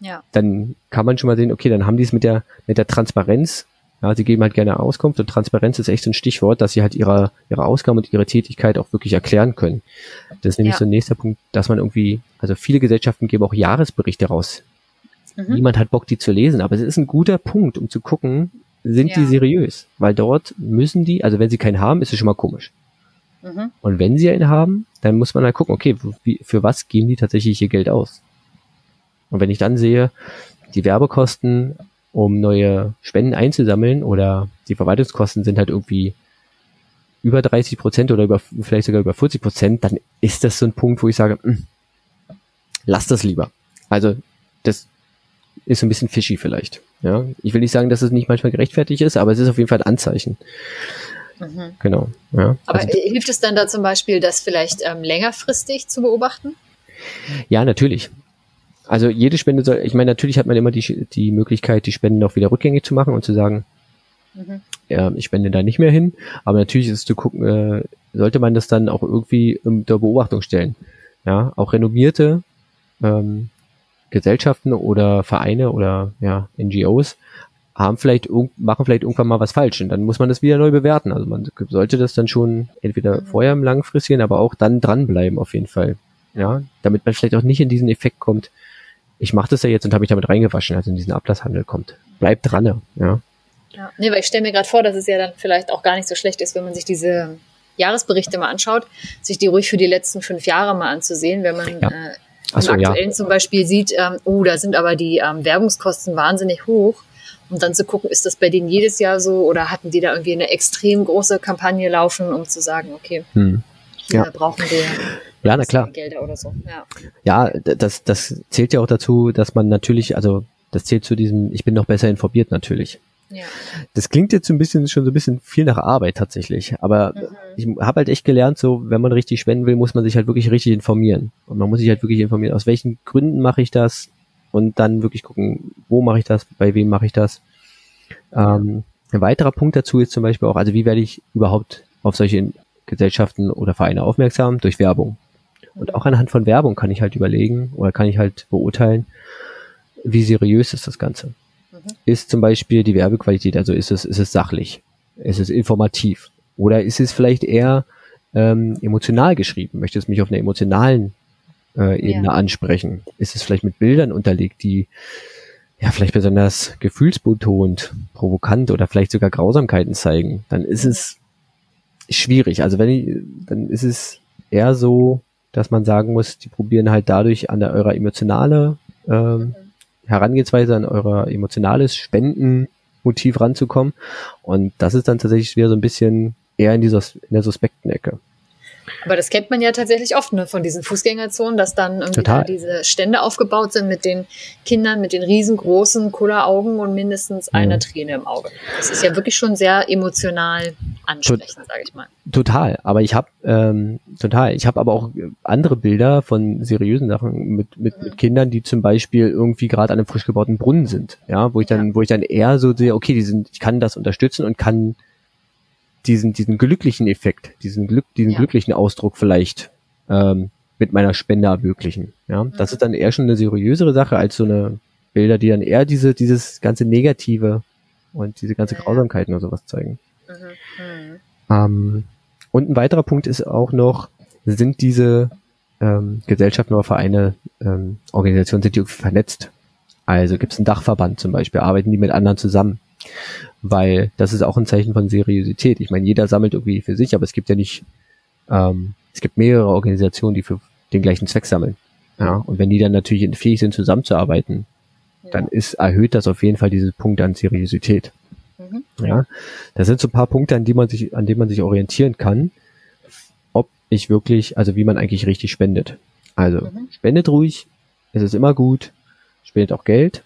ja. dann kann man schon mal sehen, okay, dann haben die es mit der, mit der Transparenz, ja, sie geben halt gerne Auskunft und Transparenz ist echt so ein Stichwort, dass sie halt ihre, ihre Ausgaben und ihre Tätigkeit auch wirklich erklären können. Das ist nämlich ja. so ein nächster Punkt, dass man irgendwie, also viele Gesellschaften geben auch Jahresberichte raus. Mhm. Niemand hat Bock, die zu lesen, aber es ist ein guter Punkt, um zu gucken, sind ja. die seriös? Weil dort müssen die, also wenn sie keinen haben, ist es schon mal komisch. Mhm. Und wenn sie einen haben, dann muss man halt gucken, okay, wie, für was geben die tatsächlich ihr Geld aus? Und wenn ich dann sehe, die Werbekosten, um neue Spenden einzusammeln oder die Verwaltungskosten sind halt irgendwie über 30 Prozent oder über, vielleicht sogar über 40 Prozent, dann ist das so ein Punkt, wo ich sage, mh, hm, lass das lieber. Also das ist so ein bisschen fishy vielleicht. Ja, ich will nicht sagen, dass es nicht manchmal gerechtfertigt ist, aber es ist auf jeden Fall ein Anzeichen. Mhm. Genau. Ja. Aber also, hilft es dann da zum Beispiel, das vielleicht ähm, längerfristig zu beobachten? Ja, natürlich. Also jede Spende soll, ich meine, natürlich hat man immer die, die Möglichkeit, die Spenden auch wieder rückgängig zu machen und zu sagen, mhm. ja, ich spende da nicht mehr hin. Aber natürlich ist es zu gucken, äh, sollte man das dann auch irgendwie unter Beobachtung stellen. Ja, auch renommierte ähm, Gesellschaften oder Vereine oder ja, NGOs haben vielleicht machen vielleicht irgendwann mal was falsch und dann muss man das wieder neu bewerten. Also man sollte das dann schon entweder mhm. vorher im langfristigen, aber auch dann dranbleiben auf jeden Fall. Ja, damit man vielleicht auch nicht in diesen Effekt kommt. Ich mache das ja jetzt und habe mich damit reingewaschen, also in diesen Ablasshandel kommt. Bleibt dran, ja. Ja, nee, weil ich stelle mir gerade vor, dass es ja dann vielleicht auch gar nicht so schlecht ist, wenn man sich diese Jahresberichte mal anschaut, sich die ruhig für die letzten fünf Jahre mal anzusehen, wenn man ja. äh, im so, aktuellen ja. zum Beispiel sieht, ähm, oh, da sind aber die ähm, Werbungskosten wahnsinnig hoch. Und dann zu gucken, ist das bei denen jedes Jahr so oder hatten die da irgendwie eine extrem große Kampagne laufen, um zu sagen, okay, hm. ja. brauchen wir ja, na klar. Gelder oder so. Ja. ja, das, das zählt ja auch dazu, dass man natürlich, also das zählt zu diesem, ich bin noch besser informiert natürlich. Ja. Das klingt jetzt so ein bisschen schon so ein bisschen viel nach Arbeit tatsächlich, aber mhm. ich habe halt echt gelernt, so wenn man richtig spenden will, muss man sich halt wirklich richtig informieren und man muss sich halt wirklich informieren, aus welchen Gründen mache ich das und dann wirklich gucken, wo mache ich das, bei wem mache ich das. Ähm, ein weiterer Punkt dazu ist zum Beispiel auch, also wie werde ich überhaupt auf solche Gesellschaften oder Vereine aufmerksam durch Werbung. Und auch anhand von Werbung kann ich halt überlegen oder kann ich halt beurteilen, wie seriös ist das Ganze. Mhm. Ist zum Beispiel die Werbequalität, also ist es, ist es sachlich? Ist es informativ? Oder ist es vielleicht eher ähm, emotional geschrieben? Möchte es mich auf einer emotionalen äh, Ebene ja. ansprechen? Ist es vielleicht mit Bildern unterlegt, die ja vielleicht besonders gefühlsbetont, provokant oder vielleicht sogar Grausamkeiten zeigen? Dann ist es schwierig. Also wenn ich, dann ist es eher so, dass man sagen muss, die probieren halt dadurch an der eurer emotionale ähm, mhm. Herangehensweise an euer emotionales Spendenmotiv ranzukommen. Und das ist dann tatsächlich wieder so ein bisschen eher in dieser in der suspekten Ecke. Aber das kennt man ja tatsächlich oft ne, von diesen Fußgängerzonen, dass dann irgendwie da diese Stände aufgebaut sind mit den Kindern, mit den riesengroßen Kulleraugen und mindestens mhm. einer Träne im Auge. Das ist ja wirklich schon sehr emotional ansprechend, sage ich mal. Total, aber ich habe ähm, total, ich habe aber auch andere Bilder von seriösen Sachen mit, mit, mhm. mit Kindern, die zum Beispiel irgendwie gerade an einem frisch gebauten Brunnen sind, ja, wo ich dann, ja. wo ich dann eher so sehe, okay, die sind, ich kann das unterstützen und kann diesen, diesen glücklichen Effekt, diesen Glück, diesen ja. glücklichen Ausdruck vielleicht ähm, mit meiner Spende ermöglichen. Ja, mhm. das ist dann eher schon eine seriösere Sache als so eine Bilder, die dann eher diese, dieses ganze Negative und diese ganze Grausamkeiten oder sowas zeigen. Mhm. Mhm. Ähm, und ein weiterer Punkt ist auch noch, sind diese ähm, Gesellschaften oder Vereine, ähm, Organisationen, sind die vernetzt? Also gibt es einen Dachverband zum Beispiel, arbeiten die mit anderen zusammen? Weil das ist auch ein Zeichen von Seriosität. Ich meine, jeder sammelt irgendwie für sich, aber es gibt ja nicht, ähm, es gibt mehrere Organisationen, die für den gleichen Zweck sammeln. Ja, und wenn die dann natürlich fähig sind, zusammenzuarbeiten, ja. dann ist, erhöht das auf jeden Fall diese Punkt an Seriosität. Mhm. Ja, das sind so ein paar Punkte, an die man sich, an denen man sich orientieren kann, ob ich wirklich, also wie man eigentlich richtig spendet. Also, mhm. spendet ruhig, es ist immer gut, spendet auch Geld,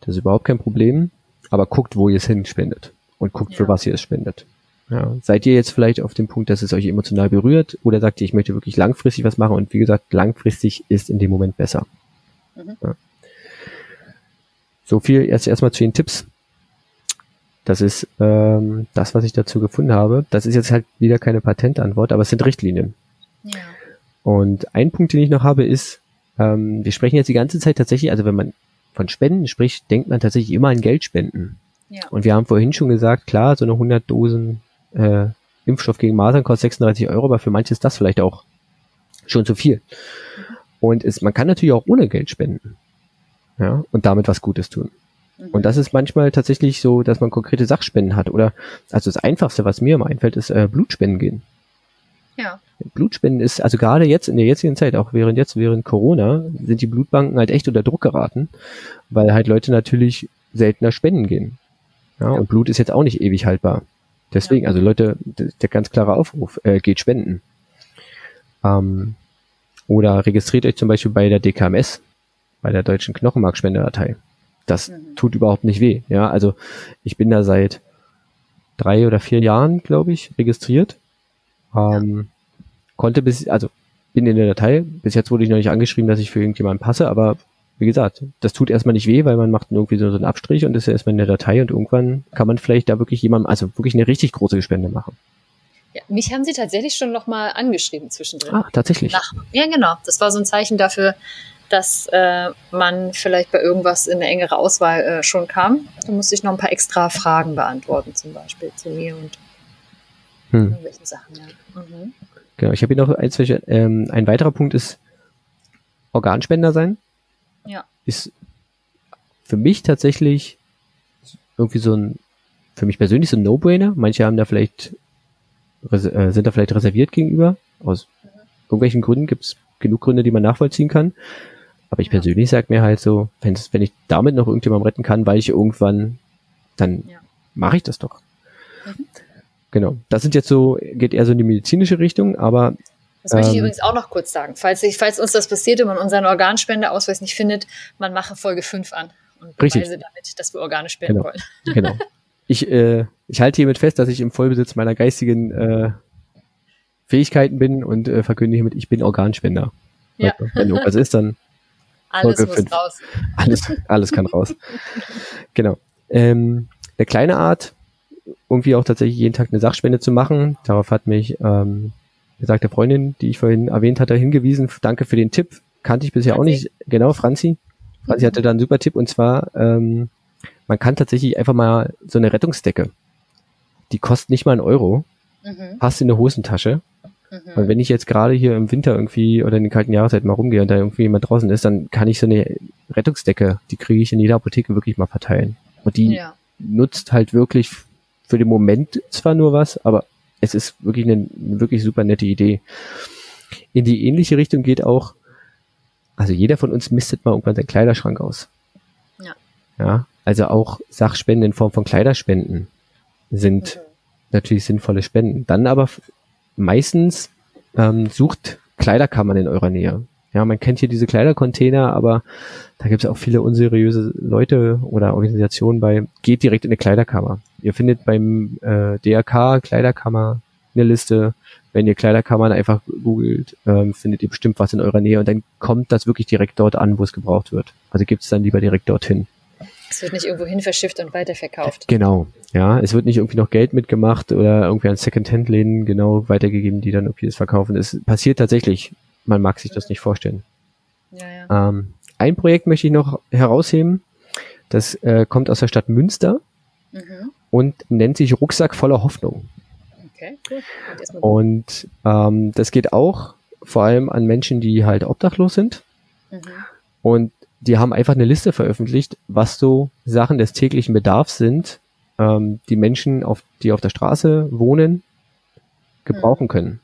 das ist überhaupt kein Problem aber guckt, wo ihr es hinspendet und guckt, ja. für was ihr es spendet. Ja. Seid ihr jetzt vielleicht auf dem Punkt, dass es euch emotional berührt oder sagt ihr, ich möchte wirklich langfristig was machen und wie gesagt, langfristig ist in dem Moment besser. Mhm. Ja. So viel erst erstmal zu den Tipps. Das ist ähm, das, was ich dazu gefunden habe. Das ist jetzt halt wieder keine Patentantwort, aber es sind Richtlinien. Ja. Und ein Punkt, den ich noch habe, ist, ähm, wir sprechen jetzt die ganze Zeit tatsächlich, also wenn man von Spenden spricht, denkt man tatsächlich immer an Geldspenden. Ja. Und wir haben vorhin schon gesagt, klar, so eine 100 Dosen äh, Impfstoff gegen Masern kostet 36 Euro, aber für manche ist das vielleicht auch schon zu viel. Und es, man kann natürlich auch ohne Geld spenden. Ja, und damit was Gutes tun. Mhm. Und das ist manchmal tatsächlich so, dass man konkrete Sachspenden hat. Oder, also das Einfachste, was mir immer einfällt, ist äh, Blutspenden gehen. Ja. Blutspenden ist, also gerade jetzt in der jetzigen Zeit, auch während jetzt, während Corona, sind die Blutbanken halt echt unter Druck geraten, weil halt Leute natürlich seltener spenden gehen. Ja, ja. und Blut ist jetzt auch nicht ewig haltbar. Deswegen, ja. also Leute, der ganz klare Aufruf, äh, geht spenden. Ähm, oder registriert euch zum Beispiel bei der DKMS, bei der Deutschen Knochenmarkspendedatei. Das mhm. tut überhaupt nicht weh. Ja, also ich bin da seit drei oder vier Jahren, glaube ich, registriert. Ähm, Konnte bis, also bin in der Datei. Bis jetzt wurde ich noch nicht angeschrieben, dass ich für irgendjemanden passe, aber wie gesagt, das tut erstmal nicht weh, weil man macht irgendwie so, so einen Abstrich und ist ja erstmal in der Datei und irgendwann kann man vielleicht da wirklich jemandem, also wirklich eine richtig große Spende machen. Ja, mich haben sie tatsächlich schon nochmal angeschrieben zwischendrin. Ah, tatsächlich. Nach, ja, genau. Das war so ein Zeichen dafür, dass äh, man vielleicht bei irgendwas in eine engere Auswahl äh, schon kam. Da musste ich noch ein paar extra Fragen beantworten, zum Beispiel zu mir und hm. irgendwelchen Sachen. Ja. Mhm. Genau, ich habe hier noch ein, zwei, ähm, ein weiterer Punkt ist Organspender sein. Ja. Ist für mich tatsächlich irgendwie so ein, für mich persönlich so ein No-Brainer. Manche haben da vielleicht, äh, sind da vielleicht reserviert gegenüber. Aus mhm. irgendwelchen Gründen gibt es genug Gründe, die man nachvollziehen kann. Aber ich ja. persönlich sage mir halt so, wenn ich damit noch irgendjemandem retten kann, weil ich irgendwann, dann ja. mache ich das doch. Mhm. Genau. Das sind jetzt so, geht eher so in die medizinische Richtung, aber. Das möchte ich ähm, übrigens auch noch kurz sagen. Falls, ich, falls uns das passiert und man unseren Organspendeausweis nicht findet, man mache Folge 5 an und beweise Richtig. damit, dass wir Organe spenden genau. wollen. Genau. Ich, äh, ich halte hiermit fest, dass ich im Vollbesitz meiner geistigen äh, Fähigkeiten bin und äh, verkünde hiermit, ich bin Organspender. Ja. Wenn irgendwas ist, dann alles Folge muss 5. raus. Alles, alles kann raus. genau. Ähm, eine kleine Art, irgendwie auch tatsächlich jeden Tag eine Sachspende zu machen. Darauf hat mich ähm, besagte Freundin, die ich vorhin erwähnt hatte, hingewiesen. Danke für den Tipp. Kannte ich bisher Franzi. auch nicht. Genau, Franzi. Franzi mhm. hatte da einen super Tipp und zwar, ähm, man kann tatsächlich einfach mal so eine Rettungsdecke. Die kostet nicht mal einen Euro. Mhm. Passt in eine Hosentasche. Mhm. Und wenn ich jetzt gerade hier im Winter irgendwie oder in den kalten Jahreszeiten mal rumgehe und da irgendwie jemand draußen ist, dann kann ich so eine Rettungsdecke, die kriege ich in jeder Apotheke wirklich mal verteilen. Und die ja. nutzt halt wirklich für den Moment zwar nur was, aber es ist wirklich eine, eine wirklich super nette Idee. In die ähnliche Richtung geht auch, also jeder von uns mistet mal irgendwann seinen Kleiderschrank aus. Ja. Ja, also auch Sachspenden in Form von Kleiderspenden sind mhm. natürlich sinnvolle Spenden. Dann aber meistens ähm, sucht Kleiderkammern in eurer Nähe. Ja, man kennt hier diese Kleidercontainer, aber da gibt es auch viele unseriöse Leute oder Organisationen bei. Geht direkt in eine Kleiderkammer. Ihr findet beim äh, DRK Kleiderkammer eine Liste. Wenn ihr Kleiderkammern einfach googelt, ähm, findet ihr bestimmt was in eurer Nähe und dann kommt das wirklich direkt dort an, wo es gebraucht wird. Also gibt es dann lieber direkt dorthin. Es wird nicht irgendwo hin verschifft und weiterverkauft. Genau, ja. Es wird nicht irgendwie noch Geld mitgemacht oder irgendwie an Second-Hand-Läden genau weitergegeben, die dann irgendwie das verkaufen. Es passiert tatsächlich man mag sich das nicht vorstellen. Ja, ja. Ähm, ein Projekt möchte ich noch herausheben. Das äh, kommt aus der Stadt Münster mhm. und nennt sich Rucksack voller Hoffnung. Okay, cool. Und ähm, das geht auch vor allem an Menschen, die halt obdachlos sind. Mhm. Und die haben einfach eine Liste veröffentlicht, was so Sachen des täglichen Bedarfs sind, ähm, die Menschen, auf, die auf der Straße wohnen, gebrauchen mhm. können.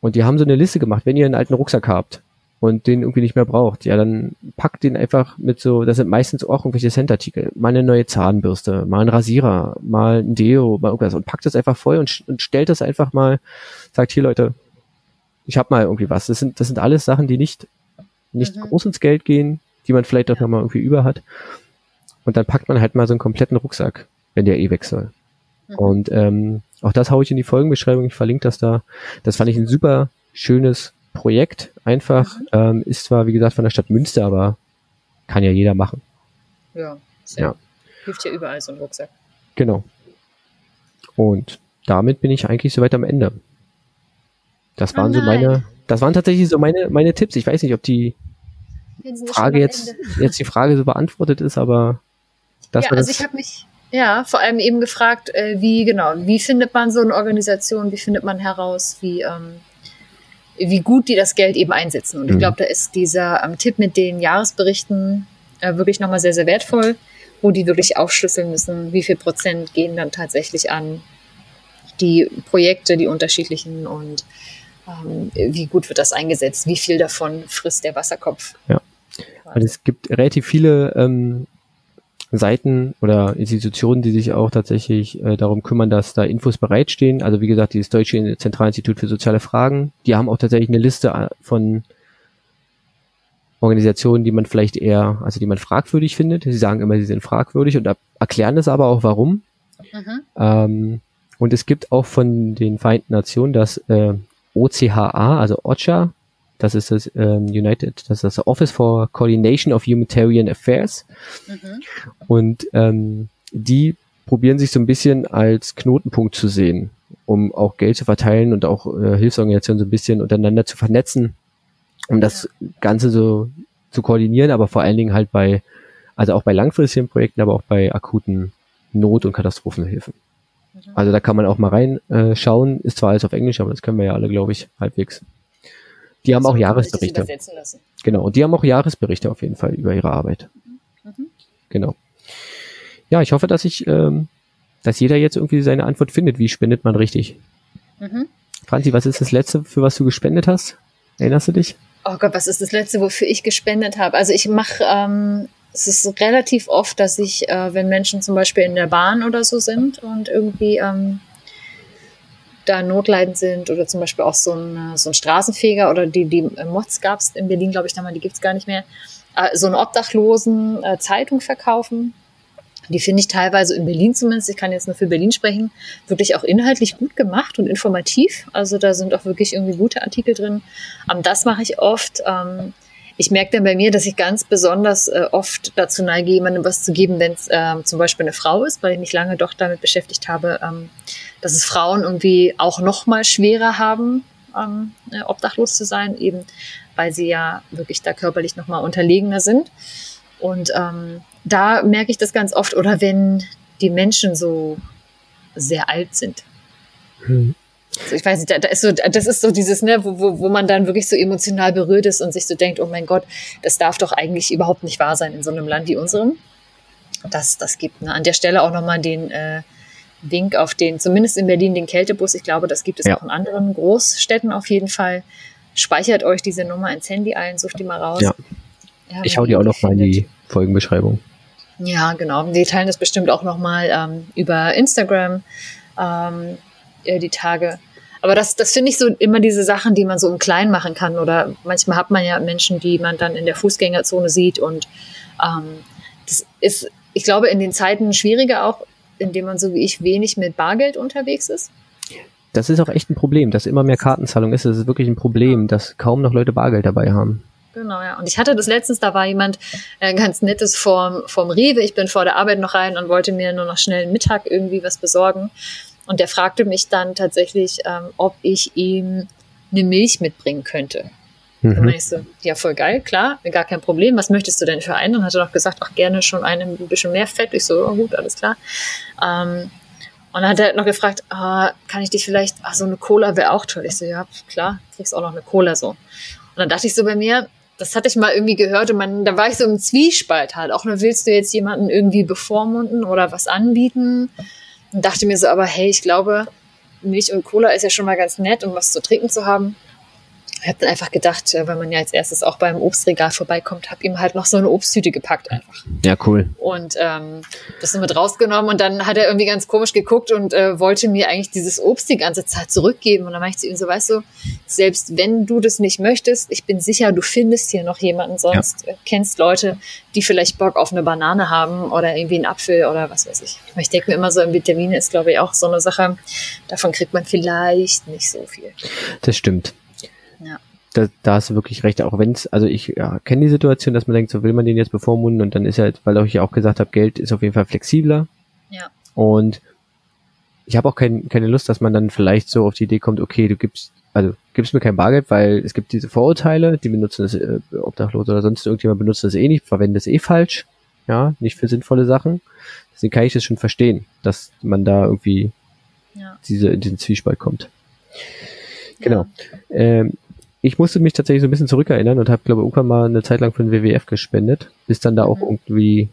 Und die haben so eine Liste gemacht, wenn ihr einen alten Rucksack habt und den irgendwie nicht mehr braucht, ja, dann packt den einfach mit so, das sind meistens auch irgendwelche Centartikel, mal eine neue Zahnbürste, mal ein Rasierer, mal ein Deo, mal irgendwas und packt das einfach voll und, und stellt das einfach mal, sagt hier Leute, ich hab mal irgendwie was. Das sind, das sind alles Sachen, die nicht, nicht mhm. groß ins Geld gehen, die man vielleicht auch ja. nochmal irgendwie über hat. Und dann packt man halt mal so einen kompletten Rucksack, wenn der eh weg soll. Mhm. Und ähm, auch das haue ich in die Folgenbeschreibung, ich verlinke das da. Das fand ich ein super schönes Projekt. Einfach, mhm. ähm, ist zwar, wie gesagt, von der Stadt Münster, aber kann ja jeder machen. Ja, sehr. Ja. Hilft ja überall so ein Rucksack. Genau. Und damit bin ich eigentlich soweit am Ende. Das waren oh so meine, das waren tatsächlich so meine, meine Tipps. Ich weiß nicht, ob die Frage jetzt, jetzt die Frage so beantwortet ist, aber das ja, war also das. ich habe mich, ja, vor allem eben gefragt, äh, wie genau, wie findet man so eine Organisation, wie findet man heraus, wie, ähm, wie gut die das Geld eben einsetzen. Und mhm. ich glaube, da ist dieser ähm, Tipp mit den Jahresberichten äh, wirklich nochmal sehr, sehr wertvoll, wo die wirklich aufschlüsseln müssen, wie viel Prozent gehen dann tatsächlich an die Projekte, die unterschiedlichen und ähm, wie gut wird das eingesetzt, wie viel davon frisst der Wasserkopf. Ja. Also es gibt relativ viele ähm, Seiten oder Institutionen, die sich auch tatsächlich äh, darum kümmern, dass da Infos bereitstehen. Also wie gesagt, dieses Deutsche Zentralinstitut für soziale Fragen, die haben auch tatsächlich eine Liste äh, von Organisationen, die man vielleicht eher, also die man fragwürdig findet. Sie sagen immer, sie sind fragwürdig und erklären das aber auch warum. Mhm. Ähm, und es gibt auch von den Vereinten Nationen das äh, OCHA, also OCHA, das ist das ähm, United, das ist das Office for Coordination of Humanitarian Affairs. Mhm. Und ähm, die probieren sich so ein bisschen als Knotenpunkt zu sehen, um auch Geld zu verteilen und auch äh, Hilfsorganisationen so ein bisschen untereinander zu vernetzen, um das Ganze so zu koordinieren, aber vor allen Dingen halt bei, also auch bei langfristigen Projekten, aber auch bei akuten Not- und Katastrophenhilfen. Also da kann man auch mal reinschauen. Äh, ist zwar alles auf Englisch, aber das können wir ja alle, glaube ich, halbwegs. Die haben auch Jahresberichte. Genau, und die haben auch Jahresberichte auf jeden Fall über ihre Arbeit. Mhm. Genau. Ja, ich hoffe, dass ich, ähm, dass jeder jetzt irgendwie seine Antwort findet. Wie spendet man richtig? Mhm. Franzi, was ist das letzte, für was du gespendet hast? Erinnerst du dich? Oh Gott, was ist das letzte, wofür ich gespendet habe? Also ich mache, ähm, es ist relativ oft, dass ich, äh, wenn Menschen zum Beispiel in der Bahn oder so sind und irgendwie ähm, da notleidend sind oder zum Beispiel auch so ein, so ein Straßenfeger oder die, die Mods gab es in Berlin, glaube ich, damals, die gibt es gar nicht mehr, äh, so eine Obdachlosen äh, Zeitung verkaufen. Die finde ich teilweise in Berlin zumindest, ich kann jetzt nur für Berlin sprechen, wirklich auch inhaltlich gut gemacht und informativ. Also da sind auch wirklich irgendwie gute Artikel drin. Ähm, das mache ich oft. Ähm, ich merke dann bei mir, dass ich ganz besonders äh, oft dazu neige, jemandem was zu geben, wenn es ähm, zum Beispiel eine Frau ist, weil ich mich lange doch damit beschäftigt habe, ähm, dass es Frauen irgendwie auch noch mal schwerer haben, ähm, äh, obdachlos zu sein, eben weil sie ja wirklich da körperlich noch mal unterlegener sind. Und ähm, da merke ich das ganz oft. Oder wenn die Menschen so sehr alt sind. Hm. Also ich weiß nicht, da, da ist so, das ist so dieses, ne, wo, wo, wo man dann wirklich so emotional berührt ist und sich so denkt, oh mein Gott, das darf doch eigentlich überhaupt nicht wahr sein in so einem Land wie unserem. Das, das gibt ne, an der Stelle auch nochmal den äh, Wink auf den, zumindest in Berlin, den Kältebus. Ich glaube, das gibt es ja. auch in anderen Großstädten auf jeden Fall. Speichert euch diese Nummer ins Handy ein, sucht die mal raus. Ja. Ja, ich hau die auch noch mal in die Folgenbeschreibung. Ja, genau. Die teilen das bestimmt auch noch mal ähm, über Instagram. Ähm, äh, die Tage. Aber das, das finde ich so immer diese Sachen, die man so im Kleinen machen kann. Oder manchmal hat man ja Menschen, die man dann in der Fußgängerzone sieht. Und ähm, das ist, ich glaube, in den Zeiten schwieriger auch, indem man so wie ich wenig mit Bargeld unterwegs ist. Das ist auch echt ein Problem, dass immer mehr Kartenzahlung ist. Das ist wirklich ein Problem, dass kaum noch Leute Bargeld dabei haben. Genau, ja. Und ich hatte das letztens, da war jemand äh, ganz nettes vorm, vorm Rewe. Ich bin vor der Arbeit noch rein und wollte mir nur noch schnell einen Mittag irgendwie was besorgen. Und der fragte mich dann tatsächlich, ähm, ob ich ihm eine Milch mitbringen könnte. Mhm. Dann ich so, ja, voll geil, klar, gar kein Problem. Was möchtest du denn für einen? Und hat er noch gesagt, ach, gerne schon einen ein bisschen mehr Fett. Ich so, oh, gut, alles klar. Ähm, und dann hat er noch gefragt, ah, kann ich dich vielleicht, ach, so eine Cola wäre auch toll. Ich so, ja, klar, kriegst auch noch eine Cola so. Und dann dachte ich so bei mir, das hatte ich mal irgendwie gehört und man, da war ich so im Zwiespalt halt. Auch nur willst du jetzt jemanden irgendwie bevormunden oder was anbieten? Und dachte mir so, aber hey, ich glaube, Milch und Cola ist ja schon mal ganz nett, um was zu trinken zu haben. Ich habe dann einfach gedacht, äh, wenn man ja als erstes auch beim Obstregal vorbeikommt, habe ihm halt noch so eine Obsttüte gepackt einfach. Ja, cool. Und ähm, das nur mit rausgenommen und dann hat er irgendwie ganz komisch geguckt und äh, wollte mir eigentlich dieses Obst die ganze Zeit zurückgeben. Und dann meinte ich zu ihm so, weißt du, selbst wenn du das nicht möchtest, ich bin sicher, du findest hier noch jemanden, sonst ja. Äh, kennst Leute, die vielleicht Bock auf eine Banane haben oder irgendwie einen Apfel oder was weiß ich. Ich denke mir immer so, Vitamine ist, glaube ich, auch so eine Sache, davon kriegt man vielleicht nicht so viel. Das stimmt. Ja. Da, da hast du wirklich recht, auch wenn es, also ich ja, kenne die Situation, dass man denkt, so will man den jetzt bevormunden und dann ist halt, weil ich ja auch gesagt habe, Geld ist auf jeden Fall flexibler. Ja. Und ich habe auch kein, keine Lust, dass man dann vielleicht so auf die Idee kommt, okay, du gibst, also gibst mir kein Bargeld, weil es gibt diese Vorurteile, die benutzen das äh, obdachlos oder sonst irgendjemand benutzt das eh nicht, verwendet es eh falsch, ja, nicht für sinnvolle Sachen. Deswegen kann ich das schon verstehen, dass man da irgendwie ja. diese, in diesen Zwiespalt kommt. Genau. Ähm, ich musste mich tatsächlich so ein bisschen zurückerinnern und habe, glaube ich, irgendwann mal eine Zeit lang für den WWF gespendet, bis dann da auch mhm. irgendwie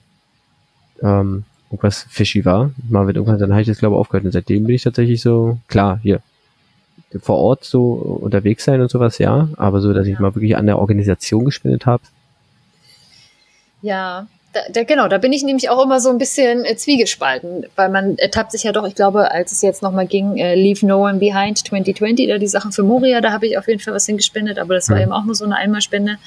ähm, irgendwas fishy war. Mal wird irgendwann, dann habe ich das, glaube ich, aufgehört. Und seitdem bin ich tatsächlich so, klar, hier, vor Ort so unterwegs sein und sowas, ja, aber so, dass ich mal wirklich an der Organisation gespendet habe. Ja, da, da, genau, da bin ich nämlich auch immer so ein bisschen äh, zwiegespalten, weil man ertappt sich ja doch, ich glaube, als es jetzt nochmal ging, äh, Leave No One Behind 2020, da die Sachen für Moria, da habe ich auf jeden Fall was hingespendet, aber das war mhm. eben auch nur so eine Einmalspende.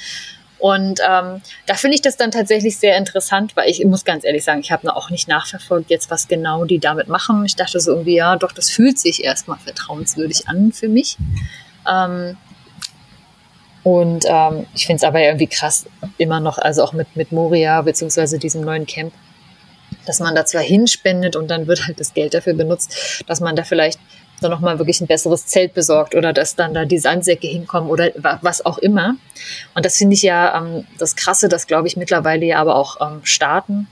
Und ähm, da finde ich das dann tatsächlich sehr interessant, weil ich muss ganz ehrlich sagen, ich habe auch nicht nachverfolgt jetzt, was genau die damit machen. Ich dachte so irgendwie, ja, doch, das fühlt sich erstmal vertrauenswürdig an für mich. Ähm, und ähm, ich finde es aber irgendwie krass, immer noch, also auch mit, mit Moria beziehungsweise diesem neuen Camp, dass man da zwar hinspendet und dann wird halt das Geld dafür benutzt, dass man da vielleicht dann nochmal wirklich ein besseres Zelt besorgt oder dass dann da die Sandsäcke hinkommen oder was auch immer. Und das finde ich ja ähm, das Krasse, dass glaube ich mittlerweile ja aber auch ähm, Staaten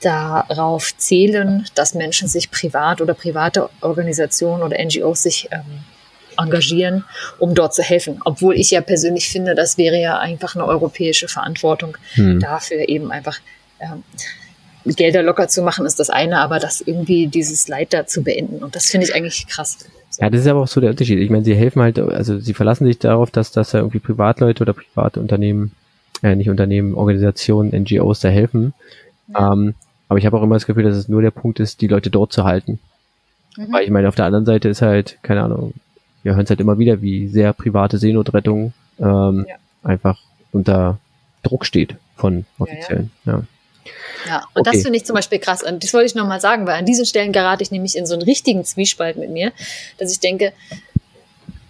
darauf zählen, dass Menschen sich privat oder private Organisationen oder NGOs sich ähm, engagieren, um dort zu helfen. Obwohl ich ja persönlich finde, das wäre ja einfach eine europäische Verantwortung hm. dafür eben einfach ähm, Gelder locker zu machen, ist das eine, aber das irgendwie dieses Leid da zu beenden. Und das finde ich eigentlich krass. Ja, das ist aber auch so der Unterschied. Ich meine, sie helfen halt, also sie verlassen sich darauf, dass, dass da irgendwie Privatleute oder private Unternehmen, äh, nicht Unternehmen, Organisationen, NGOs da helfen. Ja. Ähm, aber ich habe auch immer das Gefühl, dass es nur der Punkt ist, die Leute dort zu halten. Mhm. Weil ich meine, auf der anderen Seite ist halt, keine Ahnung, wir hören es halt immer wieder, wie sehr private Seenotrettung ähm, ja. einfach unter Druck steht von Offiziellen. Ja, ja. ja. und okay. das finde ich zum Beispiel krass. Und das wollte ich nochmal sagen, weil an diesen Stellen gerate ich nämlich in so einen richtigen Zwiespalt mit mir, dass ich denke,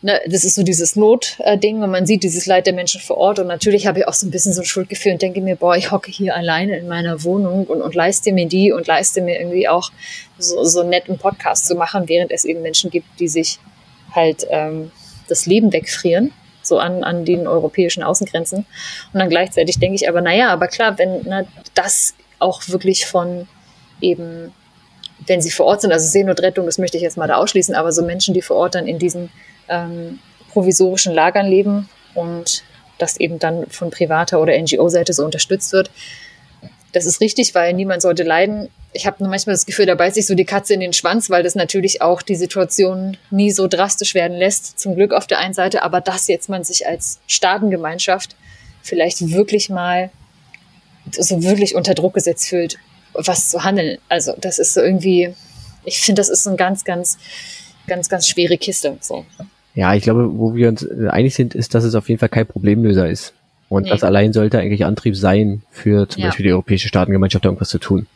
ne, das ist so dieses Notding und man sieht dieses Leid der Menschen vor Ort. Und natürlich habe ich auch so ein bisschen so ein Schuldgefühl und denke mir, boah, ich hocke hier alleine in meiner Wohnung und, und leiste mir die und leiste mir irgendwie auch so, so einen netten Podcast zu machen, während es eben Menschen gibt, die sich halt ähm, das Leben wegfrieren, so an, an den europäischen Außengrenzen. Und dann gleichzeitig denke ich aber, naja, aber klar, wenn na, das auch wirklich von eben, wenn sie vor Ort sind, also Seenotrettung, das möchte ich jetzt mal da ausschließen, aber so Menschen, die vor Ort dann in diesen ähm, provisorischen Lagern leben und das eben dann von privater oder NGO-Seite so unterstützt wird, das ist richtig, weil niemand sollte leiden ich habe manchmal das Gefühl, da beißt sich so die Katze in den Schwanz, weil das natürlich auch die Situation nie so drastisch werden lässt. Zum Glück auf der einen Seite, aber dass jetzt man sich als Staatengemeinschaft vielleicht wirklich mal so wirklich unter Druck gesetzt fühlt, was zu handeln. Also das ist so irgendwie, ich finde, das ist so ein ganz, ganz, ganz, ganz schwere Kiste. So. Ja, ich glaube, wo wir uns einig sind, ist, dass es auf jeden Fall kein Problemlöser ist. Und nee. das allein sollte eigentlich Antrieb sein, für zum ja. Beispiel die Europäische Staatengemeinschaft irgendwas zu tun.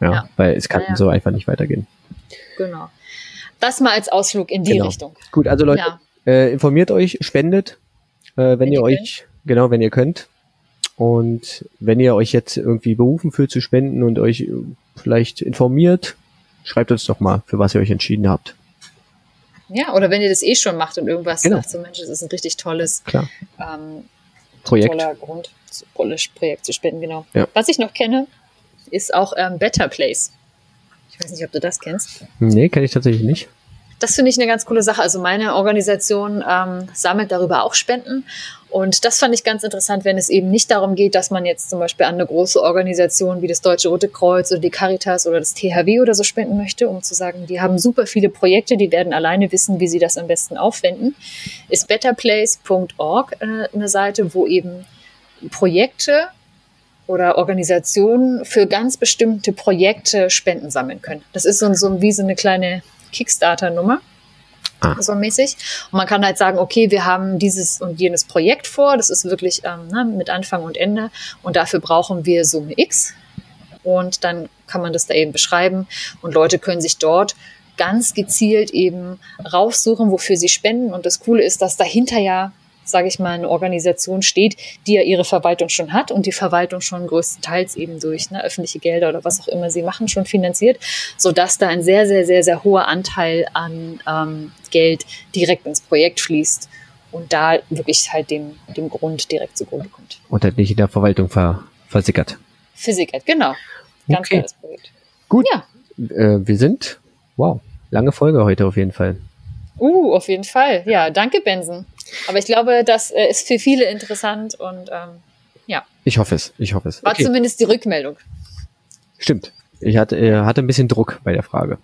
Ja, ja. weil es kann ja, so einfach nicht weitergehen. Genau. Das mal als Ausflug in die genau. Richtung. Gut, also Leute, äh, informiert euch, spendet, äh, wenn, wenn, ihr, euch, könnt. genau, wenn ihr könnt. Und wenn ihr euch jetzt irgendwie berufen fühlt zu spenden und euch äh, vielleicht informiert, schreibt uns doch mal, für was ihr euch entschieden habt. Ja, oder wenn ihr das eh schon macht und irgendwas genau. sagt, so Mensch, das ist ein richtig tolles ähm, Projekt. toller Grund, tolles Projekt zu spenden, genau. Ja. Was ich noch kenne, ist auch ähm, Better Place. Ich weiß nicht, ob du das kennst. Nee, kenne ich tatsächlich nicht. Das finde ich eine ganz coole Sache. Also meine Organisation ähm, sammelt darüber auch Spenden. Und das fand ich ganz interessant, wenn es eben nicht darum geht, dass man jetzt zum Beispiel an eine große Organisation wie das Deutsche Rote Kreuz oder die Caritas oder das THW oder so spenden möchte, um zu sagen, die haben super viele Projekte, die werden alleine wissen, wie sie das am besten aufwenden, ist betterplace.org äh, eine Seite, wo eben Projekte oder Organisationen für ganz bestimmte Projekte Spenden sammeln können. Das ist so, so wie so eine kleine Kickstarter-Nummer. Ah. So mäßig. Und man kann halt sagen, okay, wir haben dieses und jenes Projekt vor, das ist wirklich ähm, ne, mit Anfang und Ende und dafür brauchen wir Summe X. Und dann kann man das da eben beschreiben und Leute können sich dort ganz gezielt eben raussuchen, wofür sie spenden. Und das Coole ist, dass dahinter ja sage ich mal, eine Organisation steht, die ja ihre Verwaltung schon hat und die Verwaltung schon größtenteils eben durch ne, öffentliche Gelder oder was auch immer sie machen, schon finanziert, sodass da ein sehr, sehr, sehr, sehr hoher Anteil an ähm, Geld direkt ins Projekt fließt und da wirklich halt dem, dem Grund direkt zugrunde kommt. Und halt nicht in der Verwaltung ver versickert. Versickert, genau. Ganz okay. tolles Projekt. Gut. Ja. Äh, wir sind, wow, lange Folge heute auf jeden Fall. Uh, auf jeden Fall. Ja, danke, Benson. Aber ich glaube, das äh, ist für viele interessant und ähm, ja. Ich hoffe es, ich hoffe es. War okay. zumindest die Rückmeldung. Stimmt. Ich hatte, äh, hatte ein bisschen Druck bei der Frage.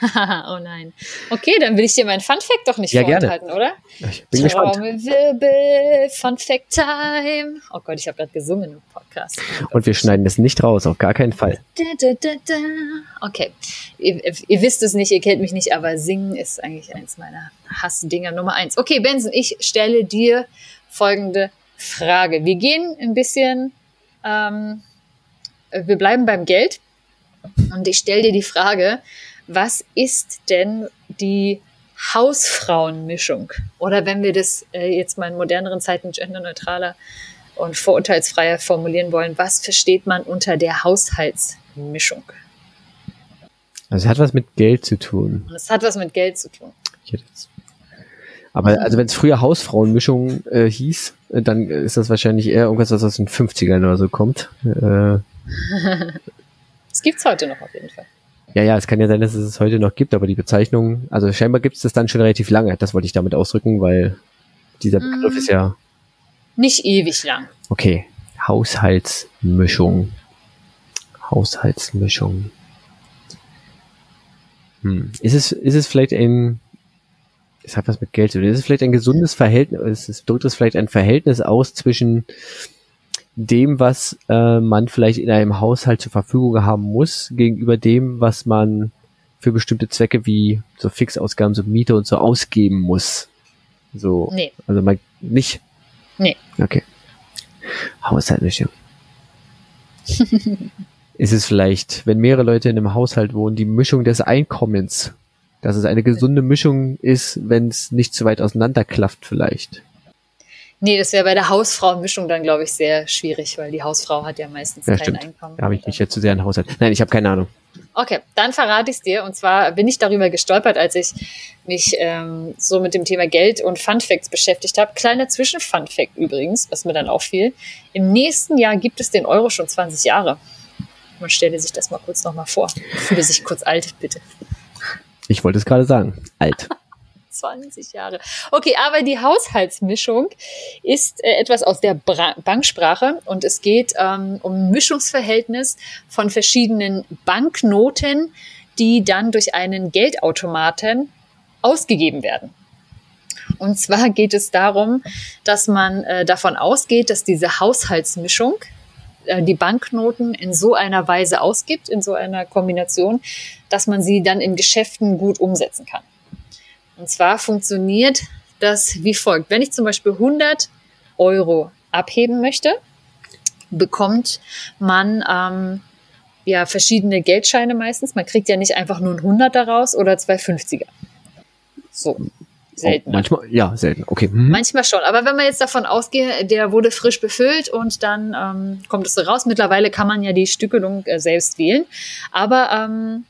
oh nein. Okay, dann will ich dir meinen Fun Fact doch nicht ja, vorenthalten, gerne. oder? Ich bin gespannt. Wirbel, Fun Fact Time. Oh Gott, ich habe gerade gesungen im Podcast. Oh Und wir schneiden es nicht raus, auf gar keinen Fall. Okay, ihr, ihr, wisst es nicht, ihr kennt mich nicht, aber singen ist eigentlich eins meiner Hassdinger Nummer eins. Okay, Benson, ich stelle dir folgende Frage. Wir gehen ein bisschen, ähm, wir bleiben beim Geld und ich stelle dir die Frage, was ist denn die Hausfrauenmischung? Oder wenn wir das äh, jetzt mal in moderneren Zeiten genderneutraler und vorurteilsfreier formulieren wollen, was versteht man unter der Haushaltsmischung? Also es hat was mit Geld zu tun. Und es hat was mit Geld zu tun. Aber also wenn es früher Hausfrauenmischung äh, hieß, dann ist das wahrscheinlich eher irgendwas, was aus den 50ern oder so kommt. Äh, das gibt's heute noch auf jeden Fall. Ja, ja, es kann ja sein, dass es es heute noch gibt, aber die Bezeichnung, also scheinbar gibt es das dann schon relativ lange. Das wollte ich damit ausdrücken, weil dieser Begriff mm. ist ja nicht ewig lang. Okay, Haushaltsmischung. Haushaltsmischung. Hm. Ist es, ist es vielleicht ein, es hat was mit Geld zu tun, ist es vielleicht ein gesundes Verhältnis, es drückt es vielleicht ein Verhältnis aus zwischen dem, was äh, man vielleicht in einem Haushalt zur Verfügung haben muss, gegenüber dem, was man für bestimmte Zwecke wie so Fixausgaben, so Miete und so ausgeben muss. So, nee. also man nicht. Nee. Okay. Haushaltmischung. ist es vielleicht, wenn mehrere Leute in einem Haushalt wohnen, die Mischung des Einkommens, dass es eine gesunde Mischung ist, wenn es nicht zu weit auseinanderklafft vielleicht. Nee, das wäre bei der Hausfrau-Mischung dann, glaube ich, sehr schwierig, weil die Hausfrau hat ja meistens ja, kein stimmt. Einkommen. Da habe ich mich jetzt zu sehr in Haushalt. Nein, ich habe keine Ahnung. Okay, dann verrate ich es dir. Und zwar bin ich darüber gestolpert, als ich mich ähm, so mit dem Thema Geld und Fun Facts beschäftigt habe. Kleiner Zwischen-Fun Fact übrigens, was mir dann auffiel. Im nächsten Jahr gibt es den Euro schon 20 Jahre. Man stelle sich das mal kurz nochmal vor. Fühle sich kurz alt, bitte. Ich wollte es gerade sagen. Alt. 20 Jahre. Okay, aber die Haushaltsmischung ist äh, etwas aus der Bra Banksprache und es geht ähm, um Mischungsverhältnis von verschiedenen Banknoten, die dann durch einen Geldautomaten ausgegeben werden. Und zwar geht es darum, dass man äh, davon ausgeht, dass diese Haushaltsmischung äh, die Banknoten in so einer Weise ausgibt, in so einer Kombination, dass man sie dann in Geschäften gut umsetzen kann. Und zwar funktioniert das wie folgt. Wenn ich zum Beispiel 100 Euro abheben möchte, bekommt man ähm, ja verschiedene Geldscheine meistens. Man kriegt ja nicht einfach nur ein 100 daraus oder zwei 50er. So. Selten. Oh, manchmal, ja, selten. Okay. Mhm. Manchmal schon. Aber wenn man jetzt davon ausgeht, der wurde frisch befüllt und dann ähm, kommt es so raus. Mittlerweile kann man ja die Stückelung äh, selbst wählen. Aber ähm,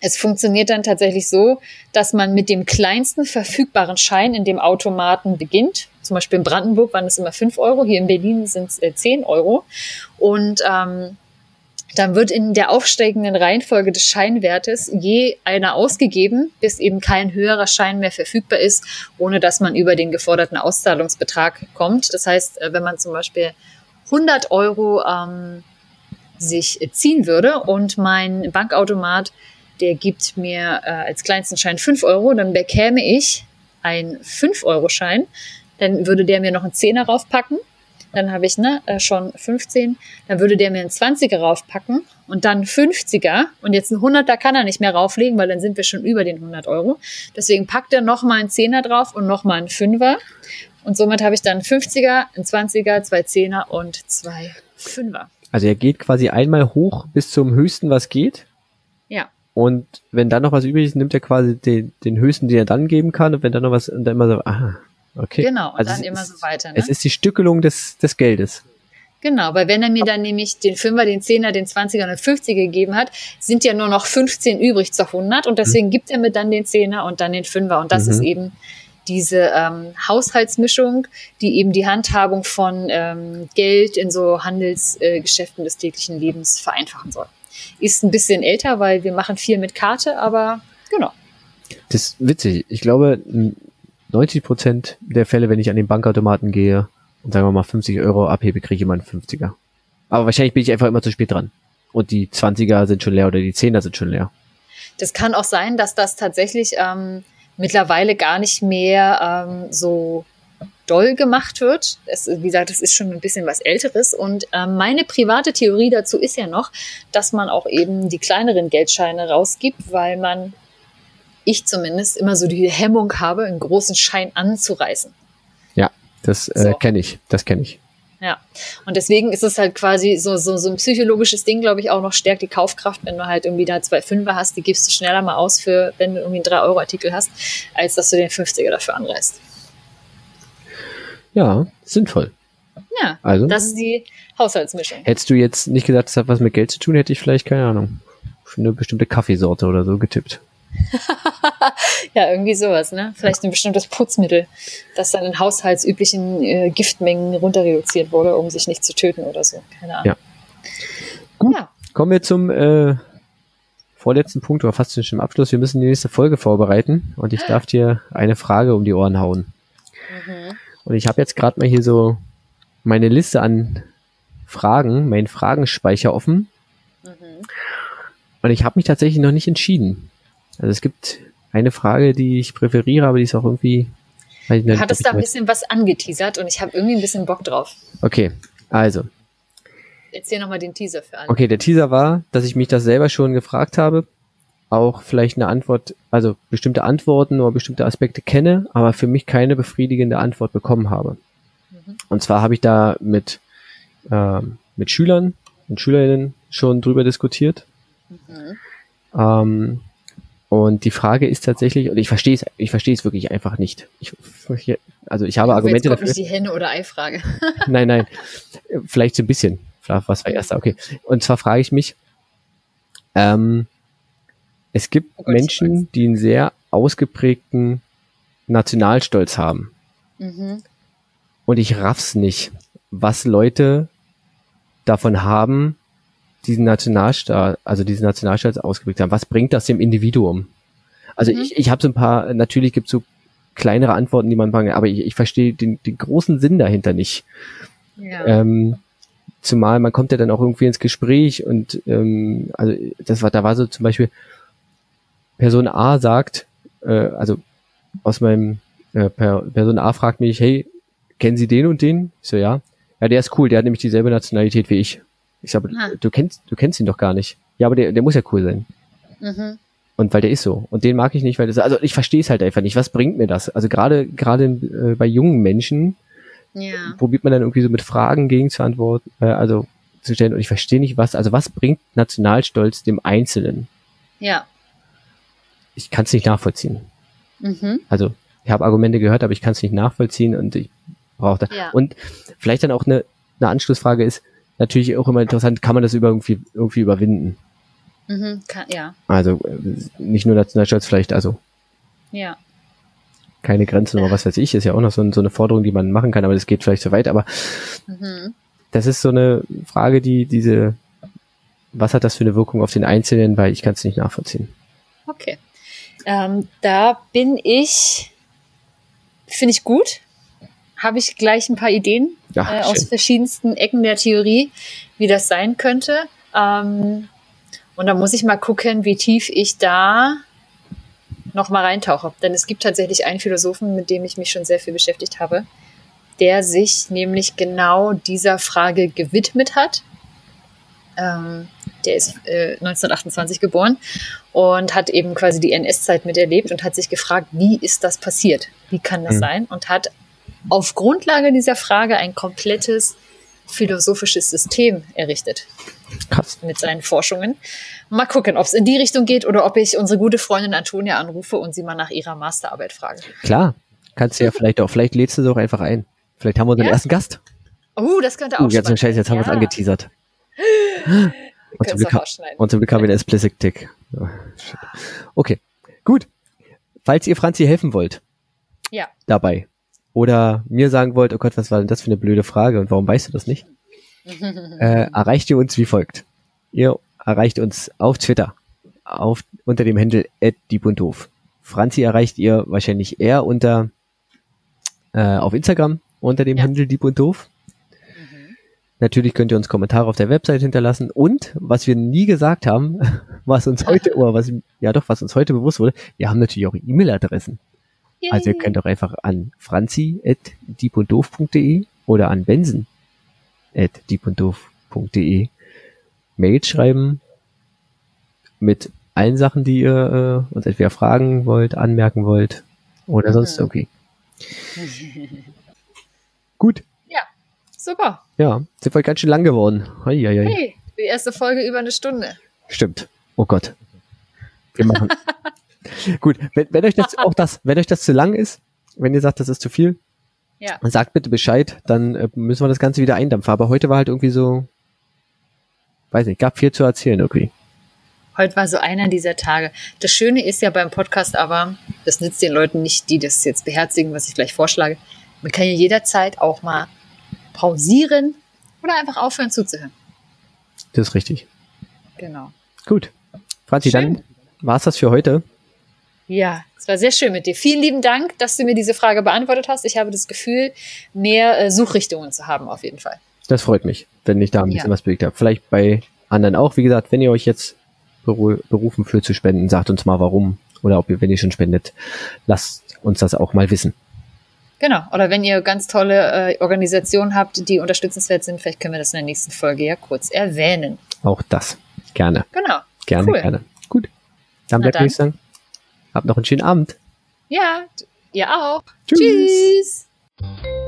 es funktioniert dann tatsächlich so, dass man mit dem kleinsten verfügbaren Schein in dem Automaten beginnt. Zum Beispiel in Brandenburg waren es immer fünf Euro, hier in Berlin sind es äh, 10 Euro. Und ähm, dann wird in der aufsteigenden Reihenfolge des Scheinwertes je einer ausgegeben, bis eben kein höherer Schein mehr verfügbar ist, ohne dass man über den geforderten Auszahlungsbetrag kommt. Das heißt, äh, wenn man zum Beispiel 100 Euro ähm, sich ziehen würde und mein Bankautomat der gibt mir äh, als kleinsten Schein 5 Euro, dann bekäme ich einen 5-Euro-Schein, dann würde der mir noch einen Zehner raufpacken, dann habe ich ne, äh, schon 15, dann würde der mir einen 20er raufpacken und dann 50er und jetzt ein 100er kann er nicht mehr rauflegen, weil dann sind wir schon über den 100 Euro. Deswegen packt er nochmal einen Zehner drauf und nochmal einen Fünfer und somit habe ich dann 50er, einen 20er, zwei Zehner und zwei Fünfer. Also er geht quasi einmal hoch bis zum höchsten, was geht? Ja. Und wenn dann noch was übrig ist, nimmt er quasi den, den höchsten, den er dann geben kann. Und wenn dann noch was, und dann immer so, aha, okay. Genau, und also dann immer ist, so weiter. Ne? Es ist die Stückelung des, des Geldes. Genau, weil wenn er mir dann nämlich den Fünfer, den Zehner, den Zwanziger und den Fünfziger gegeben hat, sind ja nur noch 15 übrig zu 100 und deswegen mhm. gibt er mir dann den Zehner und dann den Fünfer und das mhm. ist eben diese ähm, Haushaltsmischung, die eben die Handhabung von ähm, Geld in so Handelsgeschäften äh, des täglichen Lebens vereinfachen soll. Ist ein bisschen älter, weil wir machen viel mit Karte, aber genau. Das ist witzig. Ich glaube, 90 Prozent der Fälle, wenn ich an den Bankautomaten gehe und sagen wir mal 50 Euro abhebe, kriege ich immer einen 50er. Aber wahrscheinlich bin ich einfach immer zu spät dran. Und die 20er sind schon leer oder die 10er sind schon leer. Das kann auch sein, dass das tatsächlich ähm, mittlerweile gar nicht mehr ähm, so doll gemacht wird. Es, wie gesagt, das ist schon ein bisschen was Älteres. Und äh, meine private Theorie dazu ist ja noch, dass man auch eben die kleineren Geldscheine rausgibt, weil man, ich zumindest, immer so die Hemmung habe, einen großen Schein anzureißen. Ja. Das äh, So. kenne ich, das kenne ich. Ja. Und deswegen ist es halt quasi so, so, so ein psychologisches Ding, glaube ich, auch noch stärkt die Kaufkraft, wenn du halt irgendwie da zwei Fünfer hast, die gibst du schneller mal aus für, wenn du irgendwie einen 3-Euro-Artikel hast, als dass du den 50er dafür anreißt. Ja, sinnvoll. Ja. Also, Das ist die Haushaltsmischung. hättest du jetzt nicht gesagt, das hat was mit Geld zu tun, hätte ich vielleicht, keine Ahnung, für eine bestimmte Kaffeesorte oder so getippt. Ja, irgendwie sowas, ne? Vielleicht ein bestimmtes Putzmittel, das dann in haushaltsüblichen äh, Giftmengen runter reduziert wurde, um sich nicht zu töten oder so. Keine Ahnung. Ja. Gut. Ja. Kommen wir zum äh, vorletzten Punkt, oder fast schon im Abschluss. Wir müssen die nächste Folge vorbereiten und ich darf dir eine Frage um die Ohren hauen. Mhm. Und ich habe jetzt gerade mal hier so meine Liste an Fragen, meinen Fragenspeicher offen. Mhm. Und ich habe mich tatsächlich noch nicht entschieden. Also es gibt eine Frage, die ich präferiere, aber die ist auch irgendwie. ich Du nicht, hattest da ein bisschen was angeteasert und ich habe irgendwie ein bisschen Bock drauf. Okay, also. Erzähl nochmal den Teaser für alle. Okay, der Teaser war, dass ich mich das selber schon gefragt habe. Auch vielleicht eine Antwort, also bestimmte Antworten oder bestimmte Aspekte kenne, aber für mich keine befriedigende Antwort bekommen habe. Mhm. Und zwar habe ich da mit, ähm, mit Schülern und Schülerinnen schon drüber diskutiert. Mhm. Ähm, und die Frage ist tatsächlich, und ich verstehe es, ich verstehe es wirklich einfach nicht. Ich, also ich habe Aber jetzt Argumente kommt dafür. nicht die Henne- oder Ei-Frage. Nein, nein. Vielleicht so ein bisschen. Was war erster? Okay. Und zwar frage ich mich, ähm, es gibt Oh Gott, Menschen, die einen sehr ausgeprägten Nationalstolz haben. Mhm. Und ich raff's nicht, was Leute davon haben, diesen Nationalstaat, also diesen Nationalstolz ausgeprägt haben. Was bringt das dem Individuum? Also Mhm. ich, ich habe so ein paar, natürlich gibt es so kleinere Antworten, die man bringen, aber ich, ich verstehe den, den großen Sinn dahinter nicht. Ja. Ähm, zumal man kommt ja dann auch irgendwie ins Gespräch und ähm, also das war, da war so zum Beispiel Person A sagt, äh, also aus meinem äh, per, Person A fragt mich, hey, kennen Sie den und den? Ich so, ja. Ja, der ist cool, der hat nämlich dieselbe Nationalität wie ich. Ich sage, Ah. du kennst, du kennst ihn doch gar nicht. Ja, aber der, der muss ja cool sein. Mhm. Und weil der ist so. Und den mag ich nicht, weil das, also ich verstehe es halt einfach nicht. Was bringt mir das? Also gerade, gerade äh, bei jungen Menschen, Ja. probiert man dann irgendwie so mit Fragen gegen zu antworten, äh, also zu stellen. Und ich verstehe nicht, was, also was bringt Nationalstolz dem Einzelnen? Ja. Ich kann es nicht nachvollziehen. Mhm. Also ich habe Argumente gehört, aber ich kann es nicht nachvollziehen und ich brauche da. Ja. Und vielleicht dann auch eine, eine Anschlussfrage ist natürlich auch immer interessant, kann man das über irgendwie, irgendwie überwinden? Mhm. Kann, ja. Also nicht nur Nationalstolz, vielleicht also Ja. keine Grenzen oder was weiß ich, ist ja auch noch so, ein- so eine Forderung, die man machen kann, aber das geht vielleicht zu weit. Aber Mhm. das ist so eine Frage, die diese, was hat das für eine Wirkung auf den Einzelnen, weil ich kann es nicht nachvollziehen. Okay. Ähm, da bin ich, finde ich gut. Habe ich gleich ein paar Ideen Ach, äh, aus verschiedensten Ecken der Theorie, wie das sein könnte. Ähm, und da muss ich mal gucken, wie tief ich da noch mal reintauche. Denn es gibt tatsächlich einen Philosophen, mit dem ich mich schon sehr viel beschäftigt habe, der sich nämlich genau dieser Frage gewidmet hat. Ähm, der ist äh, 1928 geboren und hat eben quasi die NS-Zeit miterlebt und hat sich gefragt, wie ist das passiert? Wie kann das Mhm. sein? Und hat auf Grundlage dieser Frage ein komplettes philosophisches System errichtet Krass. mit seinen Forschungen. Mal gucken, ob es in die Richtung geht oder ob ich unsere gute Freundin Antonia anrufe und sie mal nach ihrer Masterarbeit frage. Klar. Kannst du ja vielleicht auch, vielleicht lädst du sie auch einfach ein. Vielleicht haben wir unseren Ja? ersten Gast. Oh, das könnte auch Uh, jetzt Scheiße, jetzt haben wir es ja, angeteasert. Und zum, Glück, und zum Glück haben wir den Explicit-Tick. Okay, gut. Falls ihr Franzi helfen wollt, Ja. dabei, oder mir sagen wollt, oh Gott, was war denn das für eine blöde Frage und warum weißt du das nicht? äh, erreicht ihr uns wie folgt. Ihr erreicht uns auf Twitter, auf, unter dem Handle @diebunddoof. Franzi erreicht ihr wahrscheinlich eher unter, äh, auf Instagram unter dem Ja. Handle diebunddoof. Mhm. Natürlich könnt ihr uns Kommentare auf der Website hinterlassen und was wir nie gesagt haben, was uns heute, oder was, ja doch, was uns heute bewusst wurde, wir haben natürlich auch E-Mail-Adressen. Also ihr könnt auch einfach an franzi.diebunddoof.de oder an benson.diebunddoof.de Mail schreiben mit allen Sachen, die ihr äh, uns entweder fragen wollt, anmerken wollt oder sonst Mhm. irgendwie. Gut. Ja, super. Ja, sind wir ganz schön lang geworden. Eieiei. Hey, die erste Folge über eine Stunde. Stimmt. Oh Gott. Wir machen. Gut, wenn, wenn euch das auch das, wenn euch das zu lang ist, wenn ihr sagt, das ist zu viel, Ja. sagt bitte Bescheid, dann äh, müssen wir das Ganze wieder eindampfen. Aber heute war halt irgendwie so, weiß nicht, gab viel zu erzählen irgendwie. Heute war so einer dieser Tage. Das Schöne ist ja beim Podcast aber, das nützt den Leuten nicht, die das jetzt beherzigen, was ich gleich vorschlage. Man kann ja jederzeit auch mal pausieren oder einfach aufhören zuzuhören. Das ist richtig. Genau. Gut. Franzi, Schön. dann war's das für heute. Ja, es war sehr schön mit dir. Vielen lieben Dank, dass du mir diese Frage beantwortet hast. Ich habe das Gefühl, mehr äh, Suchrichtungen zu haben, auf jeden Fall. Das freut mich, wenn ich da ein bisschen Ja. was bewegt habe. Vielleicht bei anderen auch. Wie gesagt, wenn ihr euch jetzt beru berufen fühlt zu spenden, sagt uns mal warum. Oder ob ihr, wenn ihr schon spendet, lasst uns das auch mal wissen. Genau. Oder wenn ihr ganz tolle äh, Organisationen habt, die unterstützenswert sind, vielleicht können wir das in der nächsten Folge ja kurz erwähnen. Auch das. Gerne. Genau. Gerne, Cool. gerne. Gut. Dann bleibt mir sagen. Habt noch einen schönen Abend. Ja, ihr auch. Tschüss. Tschüss.